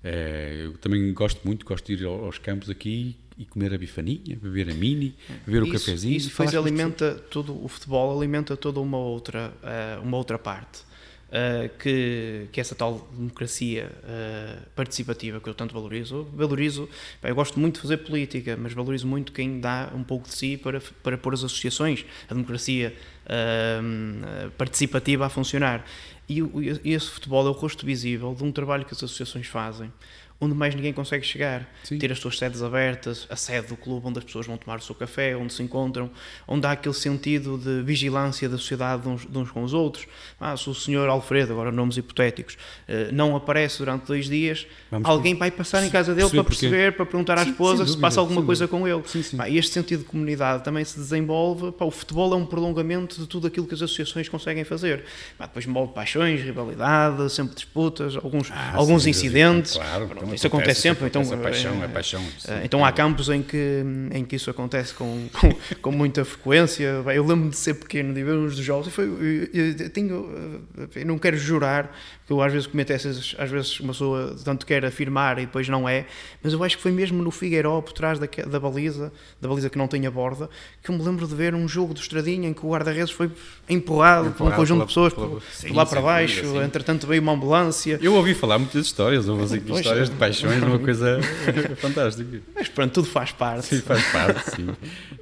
Speaker 2: É, eu também gosto muito, gosto de ir ao- aos campos aqui e comer a bifaninha, beber a mini, beber o cafezinho.
Speaker 3: Isso depois
Speaker 2: as
Speaker 3: alimenta todo o futebol, alimenta toda uma outra, eh, uma outra parte. Eh, que, que essa tal democracia eh, participativa que eu tanto valorizo. Valorizo, pá, eu gosto muito de fazer política, mas valorizo muito quem dá um pouco de si para, para pôr as associações, a democracia eh, participativa a funcionar. E, e esse futebol é o rosto visível de um trabalho que as associações fazem, onde mais ninguém consegue chegar.
Speaker 2: Sim.
Speaker 3: Ter as suas sedes abertas, a sede do clube onde as pessoas vão tomar o seu café, onde se encontram, onde há aquele sentido de vigilância da sociedade de uns, de uns com os outros. Ah, se o senhor Alfredo, agora nomes hipotéticos, eh, não aparece durante dois dias,
Speaker 2: Vamos
Speaker 3: alguém vai passar em casa dele para
Speaker 2: perceber
Speaker 3: perceber, para perguntar à
Speaker 2: Sim,
Speaker 3: esposa
Speaker 2: sem
Speaker 3: se
Speaker 2: dúvida,
Speaker 3: passa alguma coisa
Speaker 2: dúvida.
Speaker 3: com ele.
Speaker 2: Sim, sim.
Speaker 3: Pá, este sentido de comunidade também se desenvolve. Pá, o futebol é um prolongamento de tudo aquilo que as associações conseguem fazer. Pá, depois envolve paixões, rivalidade, sempre disputas, alguns,
Speaker 2: Ah,
Speaker 3: alguns incidentes.
Speaker 2: Claro,
Speaker 3: Pronto,
Speaker 2: então
Speaker 3: isso acontece sempre. Então,
Speaker 2: acontece, é paixão,
Speaker 3: eh,
Speaker 2: é paixão.
Speaker 3: eh, Então há campos em que, em que isso acontece com, com, com muita frequência. Eu lembro-me de ser pequeno, de ver uns dos jogos, e foi, eu, eu tenho, eh, eu não quero jurar, eu às vezes cometo essas, às vezes uma pessoa tanto quer afirmar e depois não é, mas eu acho que foi mesmo no Figueiró, por trás da, da baliza, da baliza que não tem a borda, que eu me lembro de ver um jogo do Estradinha em que o guarda-redes foi empurrado, por um
Speaker 2: Empurrado
Speaker 3: conjunto
Speaker 2: pela-
Speaker 3: de pessoas
Speaker 2: pela-
Speaker 3: por,
Speaker 2: sim,
Speaker 3: por lá para baixo,
Speaker 2: sim.
Speaker 3: entretanto veio uma ambulância.
Speaker 2: Eu ouvi falar muitas histórias, houve assim,
Speaker 3: Pois,
Speaker 2: histórias de paixões, uma coisa fantástica.
Speaker 3: Mas pronto, tudo faz parte.
Speaker 2: Sim, faz parte, sim.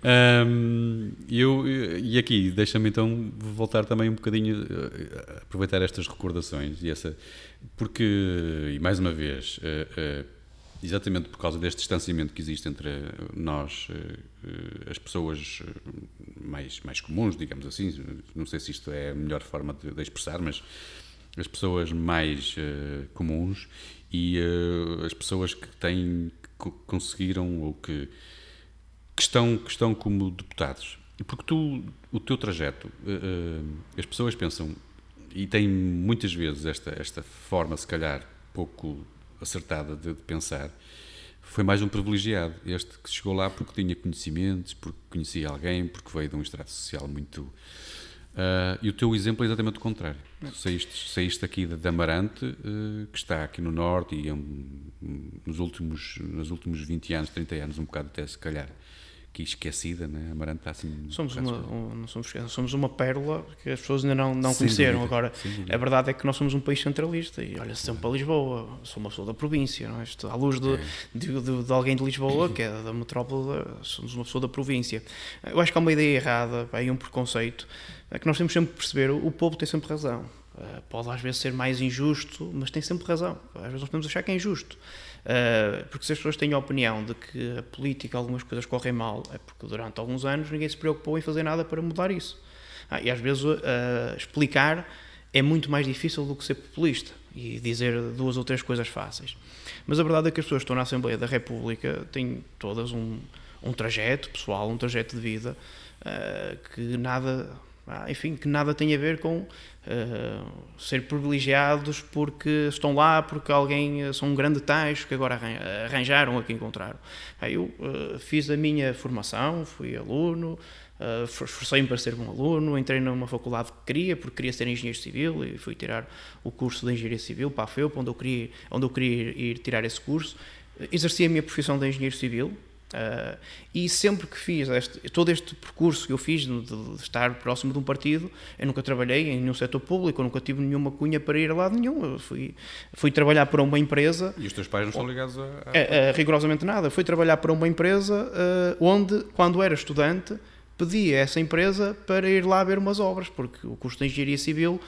Speaker 2: Ahm, eu, e aqui, deixa-me então voltar também um bocadinho, eh, aproveitar estas recordações, e essa, porque, e mais uma vez, eh, eh, Exatamente por causa deste distanciamento que existe entre nós, as pessoas mais, mais comuns, digamos assim, não sei se isto é a melhor forma de, de expressar, mas as pessoas mais comuns e as pessoas que têm, que conseguiram ou que, que, estão, que estão como deputados. Porque tu, o teu trajeto, as pessoas pensam, e têm muitas vezes esta, esta forma, se calhar, pouco acertada de, de, pensar, foi mais um privilegiado. Este que chegou lá porque tinha conhecimentos, porque conhecia alguém, porque veio de um estrato social muito. Uh, e o teu exemplo é exatamente o contrário. Saíste, saíste aqui de Amarante, uh, que está aqui no Norte e um, nos, últimos, nos últimos 20 anos, 30 anos, um bocado até se calhar, que esquecida, né? Amarante está assim.
Speaker 3: Somos uma, um, somos, somos uma pérola que as pessoas ainda não, não conheceram. Dúvida, Agora, a verdade é que nós somos um país centralista e olha sempre para Lisboa. Sou uma pessoa da província, não é? Isto, à luz de, é. de, de, de, alguém de Lisboa, que é da metrópole, somos uma pessoa da província. Eu acho que há uma ideia errada, aí um preconceito, é que nós temos sempre que perceber: o povo tem sempre razão. Eh, pode às vezes ser mais injusto, mas tem sempre razão. Às vezes nós podemos achar que é injusto. Uh, porque se as pessoas têm a opinião de que a política, algumas coisas correm mal, é porque durante alguns anos ninguém se preocupou em fazer nada para mudar isso. Ah, e às vezes uh, explicar é muito mais difícil do que ser populista e dizer duas ou três coisas fáceis. Mas a verdade é que as pessoas que estão na Assembleia da República têm todas um, um trajeto pessoal, um trajeto de vida uh, que nada enfim, que nada tem a ver com uh, ser privilegiados porque estão lá, porque alguém eh, são um grande tacho que agora arranjaram aqui encontraram. Eu uh, fiz a minha formação, fui aluno, esforcei-me para ser um aluno, entrei numa faculdade que queria, porque queria ser engenheiro civil e fui tirar o curso de engenharia civil para a FEUP, onde eu queria, onde eu queria ir tirar esse curso. Exerci a minha profissão de engenheiro civil, Uh, e sempre que fiz este, todo este percurso que eu fiz de, de, estar próximo de um partido, eu nunca trabalhei em nenhum setor público, eu nunca tive nenhuma cunha para ir a lado nenhum. Eu fui, fui trabalhar para uma empresa.
Speaker 2: E os teus pais não estão ligados a. a...
Speaker 3: a, a rigorosamente nada. Fui trabalhar para uma empresa uh, onde, quando era estudante, pedi a essa empresa para ir lá ver umas obras, porque o curso de Engenharia Civil uh,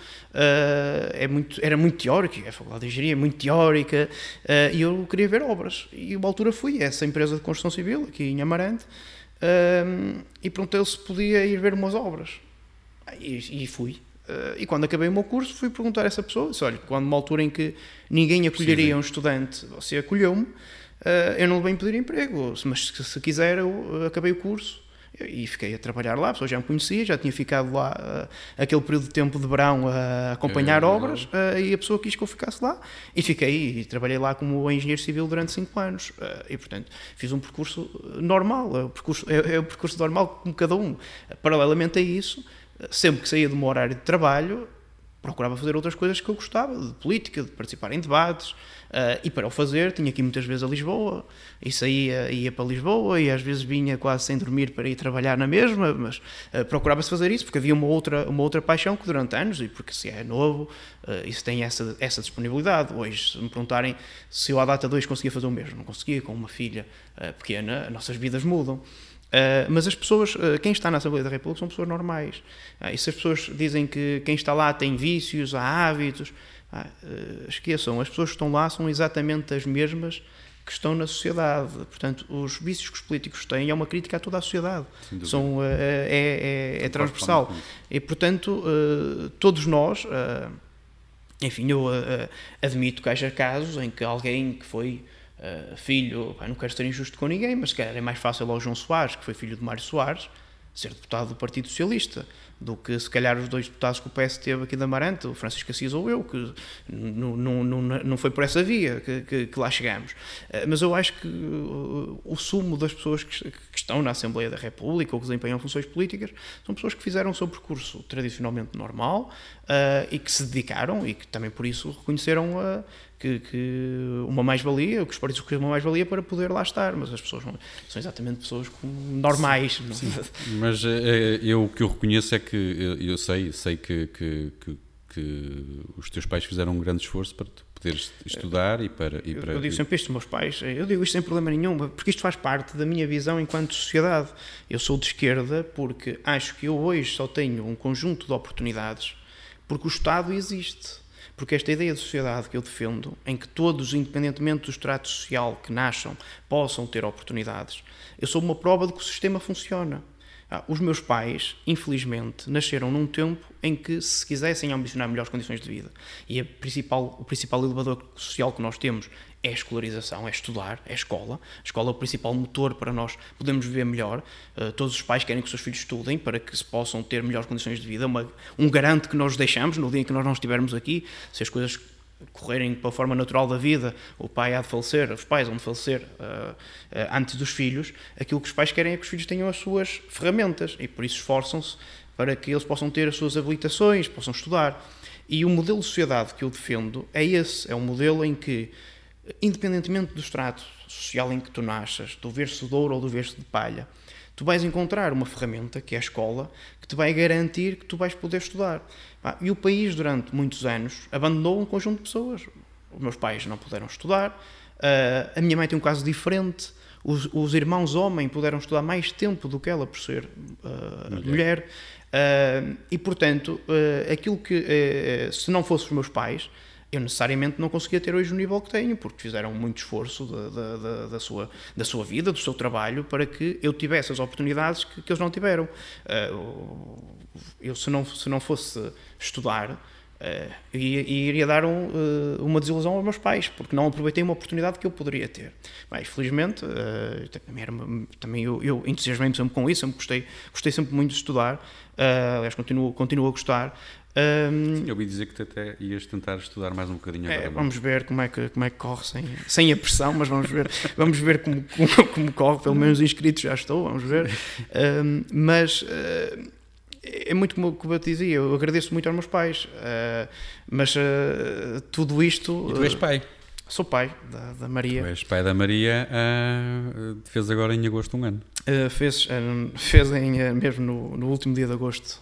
Speaker 3: é muito, era muito teórico, a Faculdade de Engenharia é muito teórica, uh, e eu queria ver obras. E uma altura fui a essa empresa de construção civil, aqui em Amarante, uh, e perguntei se podia ir ver umas obras. E, e fui. e quando acabei o meu curso, fui perguntar a essa pessoa, disse, olha, quando uma altura em que ninguém acolheria um estudante, você acolheu-me, eu não lhe venho pedir emprego, mas se, se quiser, eu acabei o curso, e fiquei a trabalhar lá, a pessoa já me conhecia, já tinha ficado lá uh, aquele período de tempo de verão a acompanhar é, obras uh, e a pessoa quis que eu ficasse lá. E fiquei e trabalhei lá como engenheiro civil durante 5 anos. Uh, e portanto fiz um percurso normal, é o percurso, é, é o percurso normal como cada um. Paralelamente a isso, sempre que saía do meu horário de trabalho, procurava fazer outras coisas que eu gostava, de política, de participar em debates, Uh, e para o fazer, tinha que ir muitas vezes a Lisboa, e saía, ia para Lisboa, e às vezes vinha quase sem dormir para ir trabalhar na mesma, mas uh, procurava-se fazer isso, porque havia uma outra, uma outra paixão que durante anos, e porque se é novo, uh, isso tem essa, essa disponibilidade. Hoje, se me perguntarem se eu à data 2 conseguia fazer o mesmo, não conseguia, com uma filha pequena, as nossas vidas mudam. Uh, mas as pessoas, uh, quem está na Assembleia da República são pessoas normais. Uh, e se as pessoas dizem que quem está lá tem vícios, há hábitos, ah, uh, esqueçam, as pessoas que estão lá são exatamente as mesmas que estão na sociedade. Portanto, os vícios que os políticos têm é uma crítica a toda a sociedade. São, é, é, é transversal. E, portanto, todos nós, enfim, eu admito que haja casos em que alguém que foi filho, pá, não quero ser injusto com ninguém, mas se calhar é mais fácil ao João Soares, que foi filho de Mário Soares, ser deputado do Partido Socialista do que se calhar os dois deputados que o PS teve aqui da Amarante, o Francisco Assis ou eu, que não, não, não, não foi por essa via que, que, que lá chegamos. Eh, mas eu acho que o sumo das pessoas que, que, estão na Assembleia da República ou que desempenham funções políticas são pessoas que fizeram o seu percurso tradicionalmente normal uh, e que se dedicaram e que também por isso reconheceram uh, que, que uma mais-valia, que os partidos reconhecem uma mais-valia para poder lá estar, mas as pessoas não, são exatamente pessoas normais. Sim, sim.
Speaker 2: Mas é, eu o que eu reconheço é que eu sei, sei que, que, que, que, os teus pais fizeram um grande esforço para poderes estudar e para. E para
Speaker 3: eu, eu digo sempre isto, meus pais, eu digo isto sem problema nenhum, porque isto faz parte da minha visão enquanto sociedade. Eu sou de esquerda porque acho que eu hoje só tenho um conjunto de oportunidades porque o Estado existe Porque esta ideia de sociedade que eu defendo, em que todos, independentemente do estrato social que nasçam, possam ter oportunidades, eu sou uma prova de que o sistema funciona. Ah, os meus pais, infelizmente, nasceram num tempo em que, se quisessem ambicionar melhores condições de vida, e principal, o principal elevador social que nós temos é a escolarização, é estudar, é a escola. A escola é o principal motor para nós podermos viver melhor. Uh, todos os pais querem que os seus filhos estudem para que se possam ter melhores condições de vida. Uma, um garante que nós deixamos no dia em que nós não estivermos aqui, se as coisas correrem pela forma natural da vida, o pai há de falecer, os pais vão de falecer uh, uh, antes dos filhos, aquilo que os pais querem é que os filhos tenham as suas ferramentas e por isso esforçam-se para que eles possam ter as suas habilitações, possam estudar. E o modelo de sociedade que eu defendo é esse, é um modelo em que, independentemente do estrato social em que tu nasças, do verso de ouro ou do verso de palha, tu vais encontrar uma ferramenta, que é a escola, te vai garantir que tu vais poder estudar. E o país, durante muitos anos, abandonou um conjunto de pessoas. Os meus pais não puderam estudar, a minha mãe tem um caso diferente. Os, os irmãos homem puderam estudar mais tempo do que ela por ser uh, mulher. mulher. Uh, e portanto, uh, aquilo que se não fossem os meus pais, eu necessariamente não conseguia ter hoje o nível que tenho, porque fizeram muito esforço da, da, da, da, sua, da sua vida, do seu trabalho, para que eu tivesse as oportunidades que, que eles não tiveram. Uh, eu, se não, se não fosse estudar, uh, iria, dar um, uh, uma desilusão aos meus pais, porque não aproveitei uma oportunidade que eu poderia ter. Mas, felizmente, também, também eu, eu entusiasmei-me sempre com isso, sempre gostei, gostei sempre muito de estudar, aliás, continuo, continuo a gostar,
Speaker 2: um, Sim, eu ouvi dizer que tu até ias tentar estudar mais um bocadinho
Speaker 3: é, agora. vamos ver como é que, como é que corre sem, sem a pressão, mas vamos ver, vamos ver como, como, como corre, pelo menos inscritos já estou, vamos ver. Um, mas uh, é muito como, como eu te dizia, eu agradeço muito aos meus pais, uh, mas uh, tudo isto.
Speaker 2: E tu és pai?
Speaker 3: Sou pai da, da Maria.
Speaker 2: Tu és pai da Maria, fez agora em agosto um ano.
Speaker 3: Uh, fez, uh, fez em, uh, mesmo no, no, último dia de agosto,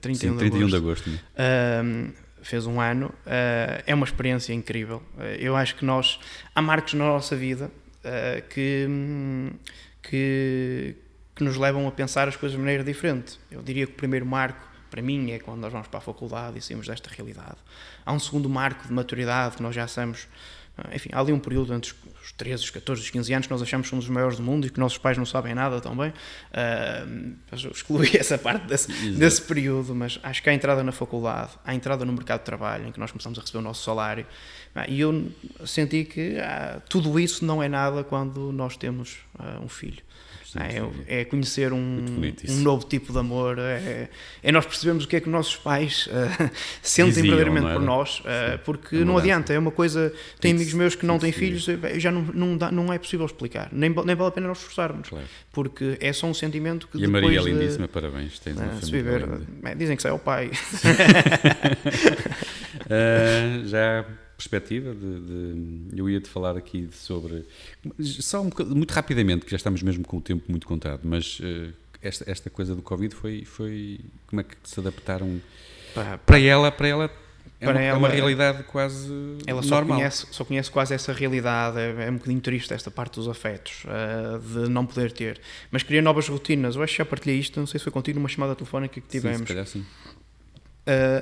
Speaker 3: 31, Sim,
Speaker 2: 31 de agosto. De
Speaker 3: agosto fez um ano. é uma experiência incrível. eu acho que nós, há marcos na nossa vida que, que, que nos levam a pensar as coisas de maneira diferente. Eu diria que o primeiro marco para mim é quando nós vamos para a faculdade e saímos desta realidade. Há um segundo marco de maturidade que nós já somos enfim, há ali um período entre os 13, os 14, os 15 anos que nós achamos que somos os maiores do mundo e que nossos pais não sabem nada também. Uh, excluí essa parte desse, desse, período, mas acho que a entrada na faculdade, a entrada no mercado de trabalho, em que nós começamos a receber o nosso salário. E eu senti que ah, tudo isso não é nada quando nós temos ah, um filho. É, é, conhecer um, um, novo tipo de amor, é, é, nós percebemos o que é que nossos pais uh, sentem Diziam, verdadeiramente por nós, uh, porque não adianta, é uma coisa. Tem amigos meus que não têm filhos, já não, não, dá, não é possível explicar, nem, nem vale a pena nós esforçarmos, claro. porque é só um sentimento que.
Speaker 2: E a Maria é lindíssima, parabéns, tens uma uh,
Speaker 3: viver, Dizem que sai o pai.
Speaker 2: já perspectiva de, de, eu ia te falar aqui sobre só um, muito rapidamente que já estamos mesmo com o tempo muito contado mas uh, esta, esta coisa do covid foi foi como é que se adaptaram para, para ela para ela é para uma, ela, é uma realidade quase ela
Speaker 3: só
Speaker 2: normal.
Speaker 3: Conhece, só conhece quase essa realidade, é, é um bocadinho triste esta parte dos afetos, uh, de não poder ter. Mas queria novas rotinas. Eu acho que já partilhei isto, não sei se foi contigo numa chamada telefónica que tivemos. Sim, se calhar sim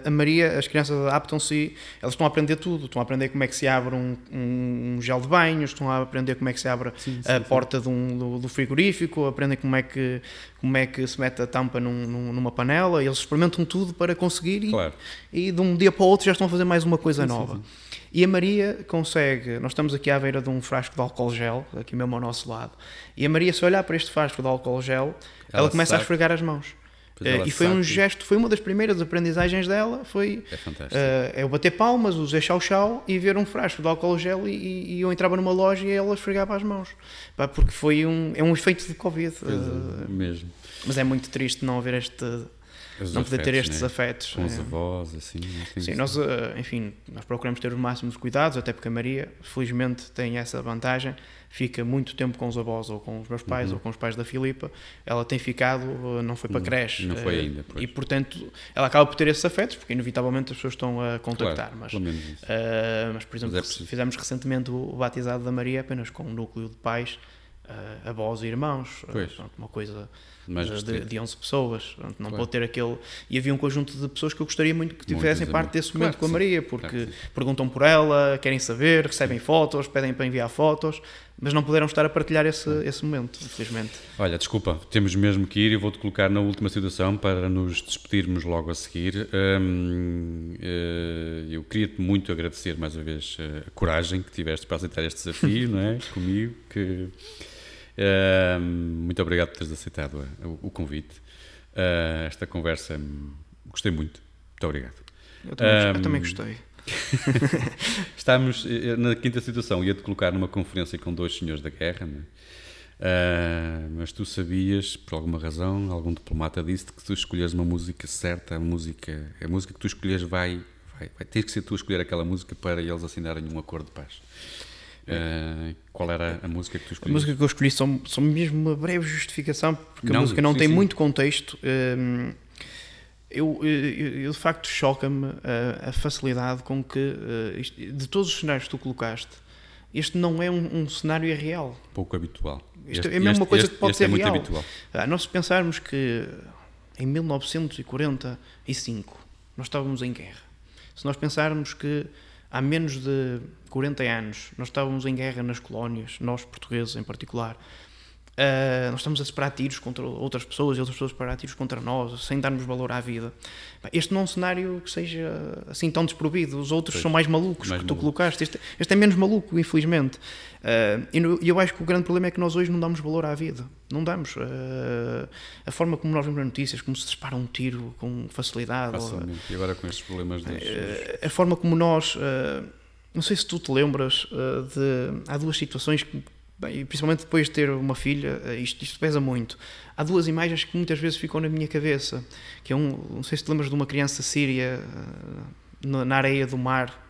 Speaker 3: a Maria, as crianças adaptam-se, elas estão a aprender tudo, estão a aprender como é que se abre um, um, gel de banho, estão a aprender como é que se abre sim, sim, a sim. porta de um, do, do, frigorífico, aprendem como é, que, como é que se mete a tampa num, numa panela, eles experimentam tudo para conseguir
Speaker 2: claro.
Speaker 3: e, e, de um dia para o outro já estão a fazer mais uma coisa nova. E a Maria consegue, nós estamos aqui à beira de um frasco de álcool gel, aqui mesmo ao nosso lado, e a Maria, se olhar para este frasco de álcool gel, ela, ela começa sabe. a esfregar as mãos. Uh, e foi um gesto, foi uma das primeiras aprendizagens dela, foi
Speaker 2: é, fantástico.
Speaker 3: Uh, eu bater palmas, o Zé Chau Chau e ver um frasco de álcool gel e, e, eu entrava numa loja e ela esfregava as mãos, Pá, porque foi um, é um efeito de Covid.
Speaker 2: Uh, mesmo.
Speaker 3: Mas é muito triste não haver este, os não poder ter estes né? afetos.
Speaker 2: Com os é. avós, assim.
Speaker 3: Sim, nós, enfim, nós procuramos ter os máximos cuidados, até porque a Maria, felizmente, tem essa vantagem fica muito tempo com os avós ou com os meus pais uhum. ou com os pais da Filipa, ela tem ficado, eh, não foi para não, creche.
Speaker 2: Não foi eh, ainda. Pois.
Speaker 3: E portanto, ela acaba por ter esses afetos, porque inevitavelmente as pessoas estão a contactar.
Speaker 2: Claro,
Speaker 3: mas, uh, mas, por exemplo, mas é fizemos recentemente o batizado da Maria apenas com um núcleo de pais uh, avós e irmãos,
Speaker 2: Pois.
Speaker 3: Portanto, uma coisa de, de,
Speaker 2: restrito.
Speaker 3: de 11 pessoas. Não
Speaker 2: Claro.
Speaker 3: pode ter aquele. E havia um conjunto de pessoas que eu gostaria muito que tivessem
Speaker 2: Muitos
Speaker 3: parte desse momento
Speaker 2: Claro
Speaker 3: com a Maria,
Speaker 2: sim.
Speaker 3: porque
Speaker 2: Claro sim.
Speaker 3: perguntam por ela, querem saber, recebem fotos, pedem para enviar fotos, mas não puderam estar a partilhar esse, esse momento, infelizmente.
Speaker 2: Olha, desculpa, temos mesmo que ir e vou-te colocar na última situação para nos despedirmos logo a seguir. Hum, eh, eu queria-te muito agradecer mais uma vez eh, a coragem que tiveste para aceitar este desafio, não é? Comigo, que hum, muito obrigado por teres aceitado a- o, convite. Eh, esta conversa hum, gostei muito. Muito obrigado.
Speaker 3: Eu também, eu também gostei.
Speaker 2: Estamos eh, na quinta situação, ia-te colocar numa conferência com dois senhores da guerra, não é? Ah, mas tu sabias, por alguma razão, algum diplomata disse que tu escolheres uma música certa, a música, a música que tu escolheres vai, vai, vai ter que ser tu a escolher aquela música para eles assinarem um acordo de paz. Ah, qual era a música que tu
Speaker 3: A
Speaker 2: escolhias?
Speaker 3: música que eu escolhi só, só mesmo uma breve justificação, porque
Speaker 2: Não,
Speaker 3: a música não
Speaker 2: sim,
Speaker 3: tem
Speaker 2: sim.
Speaker 3: muito contexto. hum, eu, eu, eu, de facto choca-me a, a facilidade com que, eh, isto- de todos os cenários que tu colocaste, este não é um, um cenário irreal.
Speaker 2: Pouco habitual.
Speaker 3: Isto
Speaker 2: Este-
Speaker 3: é mesmo uma coisa
Speaker 2: este-
Speaker 3: que pode ser
Speaker 2: é muito
Speaker 3: real.
Speaker 2: habitual.
Speaker 3: Ah, nós se pensarmos que em 1945 nós estávamos em guerra, se nós pensarmos que há menos de 40 anos nós estávamos em guerra nas colónias, nós portugueses em particular, ah, nós estamos a separar tiros contra outras pessoas e outras pessoas a separar tiros contra nós, sem darmos valor à vida. Este não é um cenário que seja assim tão desprovido. Os outros
Speaker 2: Pois,
Speaker 3: são mais malucos
Speaker 2: mais
Speaker 3: que tu colocaste. Este, este é menos maluco, infelizmente. Ah, e no- eu acho que o grande problema é que nós hoje não damos valor à vida. Não damos. Ah, a forma como nós vemos as notícias, como se dispara um tiro com facilidade. ou-.
Speaker 2: E agora com estes problemas dos.
Speaker 3: a forma como nós. não sei se tu te lembras de. Há duas situações que. E principalmente depois de ter uma filha, eh, isto, isto pesa muito. Há duas imagens que muitas vezes ficam na minha cabeça. Que é um. Não sei se te lembras de uma criança síria eh, na, areia do mar.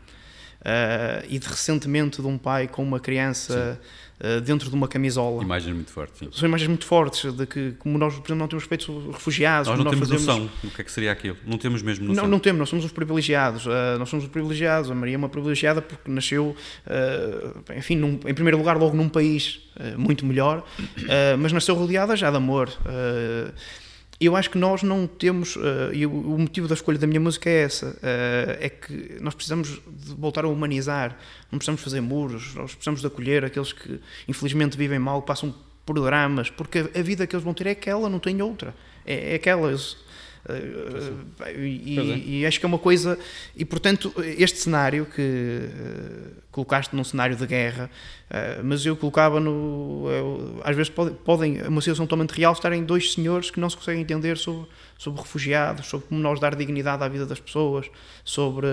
Speaker 3: eh, e de recentemente de um pai com uma criança eh, dentro de uma camisola.
Speaker 2: Imagens muito fortes. sim.
Speaker 3: São imagens muito fortes de que, como nós, por exemplo, não temos respeito refugiados,
Speaker 2: Nós não temos
Speaker 3: fazemos,
Speaker 2: noção do que é que seria aquilo. Não temos mesmo noção.
Speaker 3: não, não temos, nós somos os privilegiados. ah, nós somos os privilegiados. A Maria é uma privilegiada porque nasceu, ah, enfim, num- em primeiro lugar, logo num país muito melhor, mas nasceu rodeada já de amor. Eu acho que nós não temos, ah, e o, motivo da escolha da minha música é essa, ah, é que nós precisamos voltar a humanizar, não precisamos fazer muros, nós precisamos de acolher aqueles que infelizmente vivem mal, passam por dramas, porque a, a vida que eles vão ter é aquela, não tem outra, é, é aquela. Eles, ah, e,
Speaker 2: Pois é.
Speaker 3: e acho que é uma coisa, e portanto, este cenário que eh, colocaste num cenário de guerra, eh, mas eu colocava no. eu- às vezes pode- podem, uma situação totalmente real, estarem dois senhores que não se conseguem entender sobre, sobre refugiados, sobre como nós dar dignidade à vida das pessoas, sobre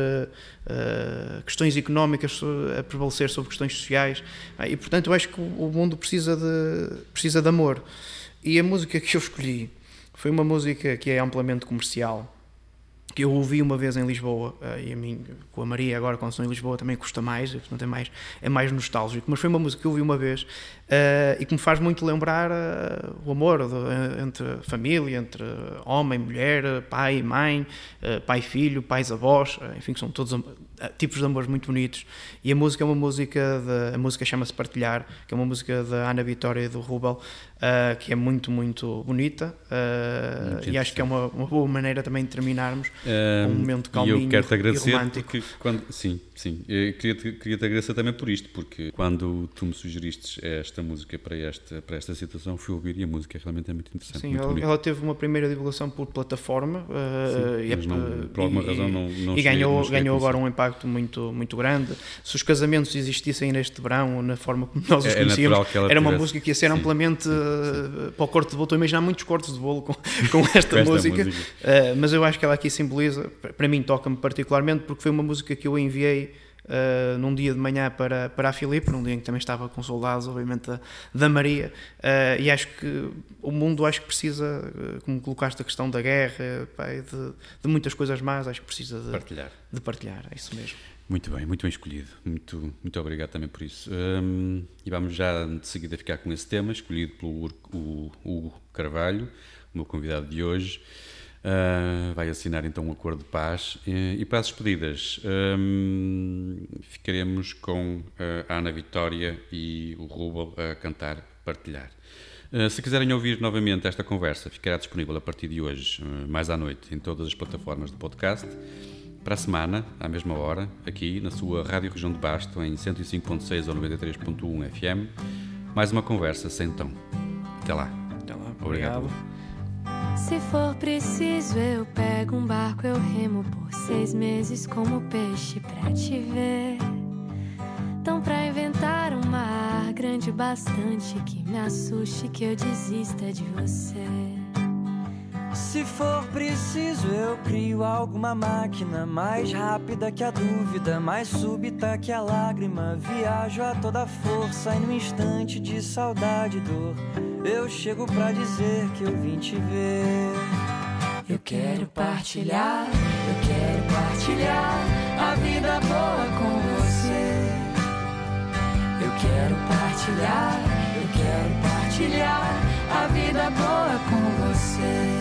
Speaker 3: eh, questões económicas a prevalecer sobre questões sociais, Ah, e portanto eu acho que o o mundo precisa de, precisa de amor. E a música que eu escolhi foi uma música que é amplamente comercial, que eu ouvi uma vez em Lisboa, eh, e a mim, com a Maria, agora quando estou em Lisboa, também custa mais, portanto é mais, é mais nostálgico. Mas foi uma música que eu ouvi uma vez eh, e que me faz muito lembrar eh, o amor de- entre família, entre homem, mulher, pai e mãe, eh, pai e filho, pais, avós, enfim, que são todos tipos de amores muito bonitos. E a música é uma música, de, a música chama-se Partilhar, que é uma música da Ana Vitória e do Rubel, que é muito, muito bonita,
Speaker 2: Muito
Speaker 3: e acho que é uma, uma boa maneira também de terminarmos
Speaker 2: Um,
Speaker 3: um momento
Speaker 2: e
Speaker 3: calminho
Speaker 2: eu quero-te
Speaker 3: e
Speaker 2: agradecer
Speaker 3: romântico.
Speaker 2: porque quando, sim, sim, eu queria-te queria -te agradecer também por isto, porque quando tu me sugeriste esta música para esta, para esta situação, fui ouvir e a música realmente é muito interessante.
Speaker 3: Sim,
Speaker 2: muito
Speaker 3: ela, ela teve uma primeira divulgação por plataforma eh,
Speaker 2: Sim,
Speaker 3: e,
Speaker 2: não-
Speaker 3: eh,
Speaker 2: por alguma
Speaker 3: e-
Speaker 2: razão não- não
Speaker 3: e ganhou,
Speaker 2: cheguei
Speaker 3: ganhou agora um impacto muito, muito grande. Se os casamentos existissem neste verão, na forma como nós os
Speaker 2: É- é
Speaker 3: conhecíamos, era uma música que ia ser
Speaker 2: sim,
Speaker 3: amplamente eh, para o corte de bolo. Estou a imaginar muitos cortes de bolo com, com esta,
Speaker 2: esta
Speaker 3: música,
Speaker 2: música.
Speaker 3: Eh, mas eu acho que ela aqui simboliza, para mim toca-me particularmente, porque foi uma música que eu enviei eh, num dia de manhã para, para a Filipe, num dia em que também estava com soldados, obviamente, da, da Maria, eh, e acho que o mundo acho que precisa, eh, como colocaste a questão da guerra, e de, de muitas coisas más, acho que precisa de,
Speaker 2: Partilhar.
Speaker 3: de partilhar, é isso mesmo.
Speaker 2: Muito bem, muito bem escolhido. Muito, muito obrigado também por isso. Hum, e vamos já de seguida ficar com esse tema, escolhido pelo Hugo Carvalho, o meu convidado de hoje. Ah, vai assinar então um acordo de paz. E, e para as despedidas, hum, ficaremos com ah, a Ana Vitória e o Rubel a cantar partilhar. Uh, se quiserem ouvir novamente esta conversa, ficará disponível a partir de hoje, uh, mais à noite, em todas as plataformas de podcast. Para a semana, à mesma hora, aqui na sua Rádio Região de Basto, em 105.6 ou 93.1 FM, mais uma conversa sem tom. Até lá.
Speaker 3: Até lá.
Speaker 2: Obrigado.
Speaker 6: Se for preciso, eu pego um barco, eu remo por seis meses como peixe pra te ver. Então, pra inventar um mar grande bastante que me assuste, que eu desista de você.
Speaker 7: Se for preciso, eu crio alguma máquina mais rápida que a dúvida, mais súbita que a lágrima. Viajo a toda força e no instante de saudade e dor, eu chego pra dizer que eu vim te ver.
Speaker 6: Eu quero partilhar, eu quero partilhar a vida boa com você. Eu quero partilhar, eu quero partilhar a vida boa com você.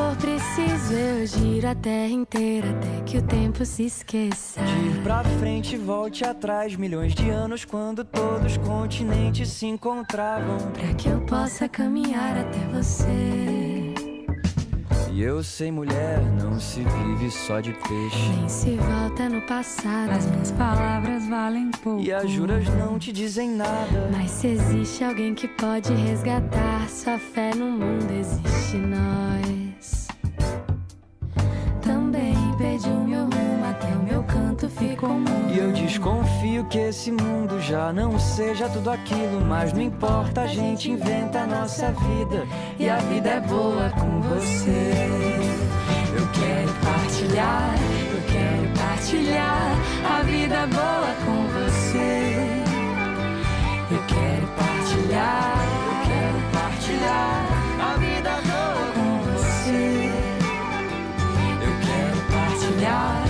Speaker 6: For preciso, eu giro a terra inteira até que o tempo se esqueça.
Speaker 7: De ir pra frente, volte atrás, milhões de anos quando todos os continentes se encontravam.
Speaker 6: Pra que eu possa caminhar até você.
Speaker 7: E eu sei, mulher, não se vive só de peixe.
Speaker 6: Nem se volta no passado.
Speaker 8: As minhas palavras valem pouco.
Speaker 7: E as juras não te dizem nada.
Speaker 6: Mas se existe alguém que pode resgatar sua fé no mundo, existe nós.
Speaker 7: Que esse mundo já não seja tudo aquilo. Mas não importa, a gente inventa a nossa vida. E a vida é boa com você.
Speaker 6: Eu quero partilhar, eu quero partilhar a vida boa com você. Eu quero partilhar, eu quero partilhar a vida boa com você. Eu quero partilhar,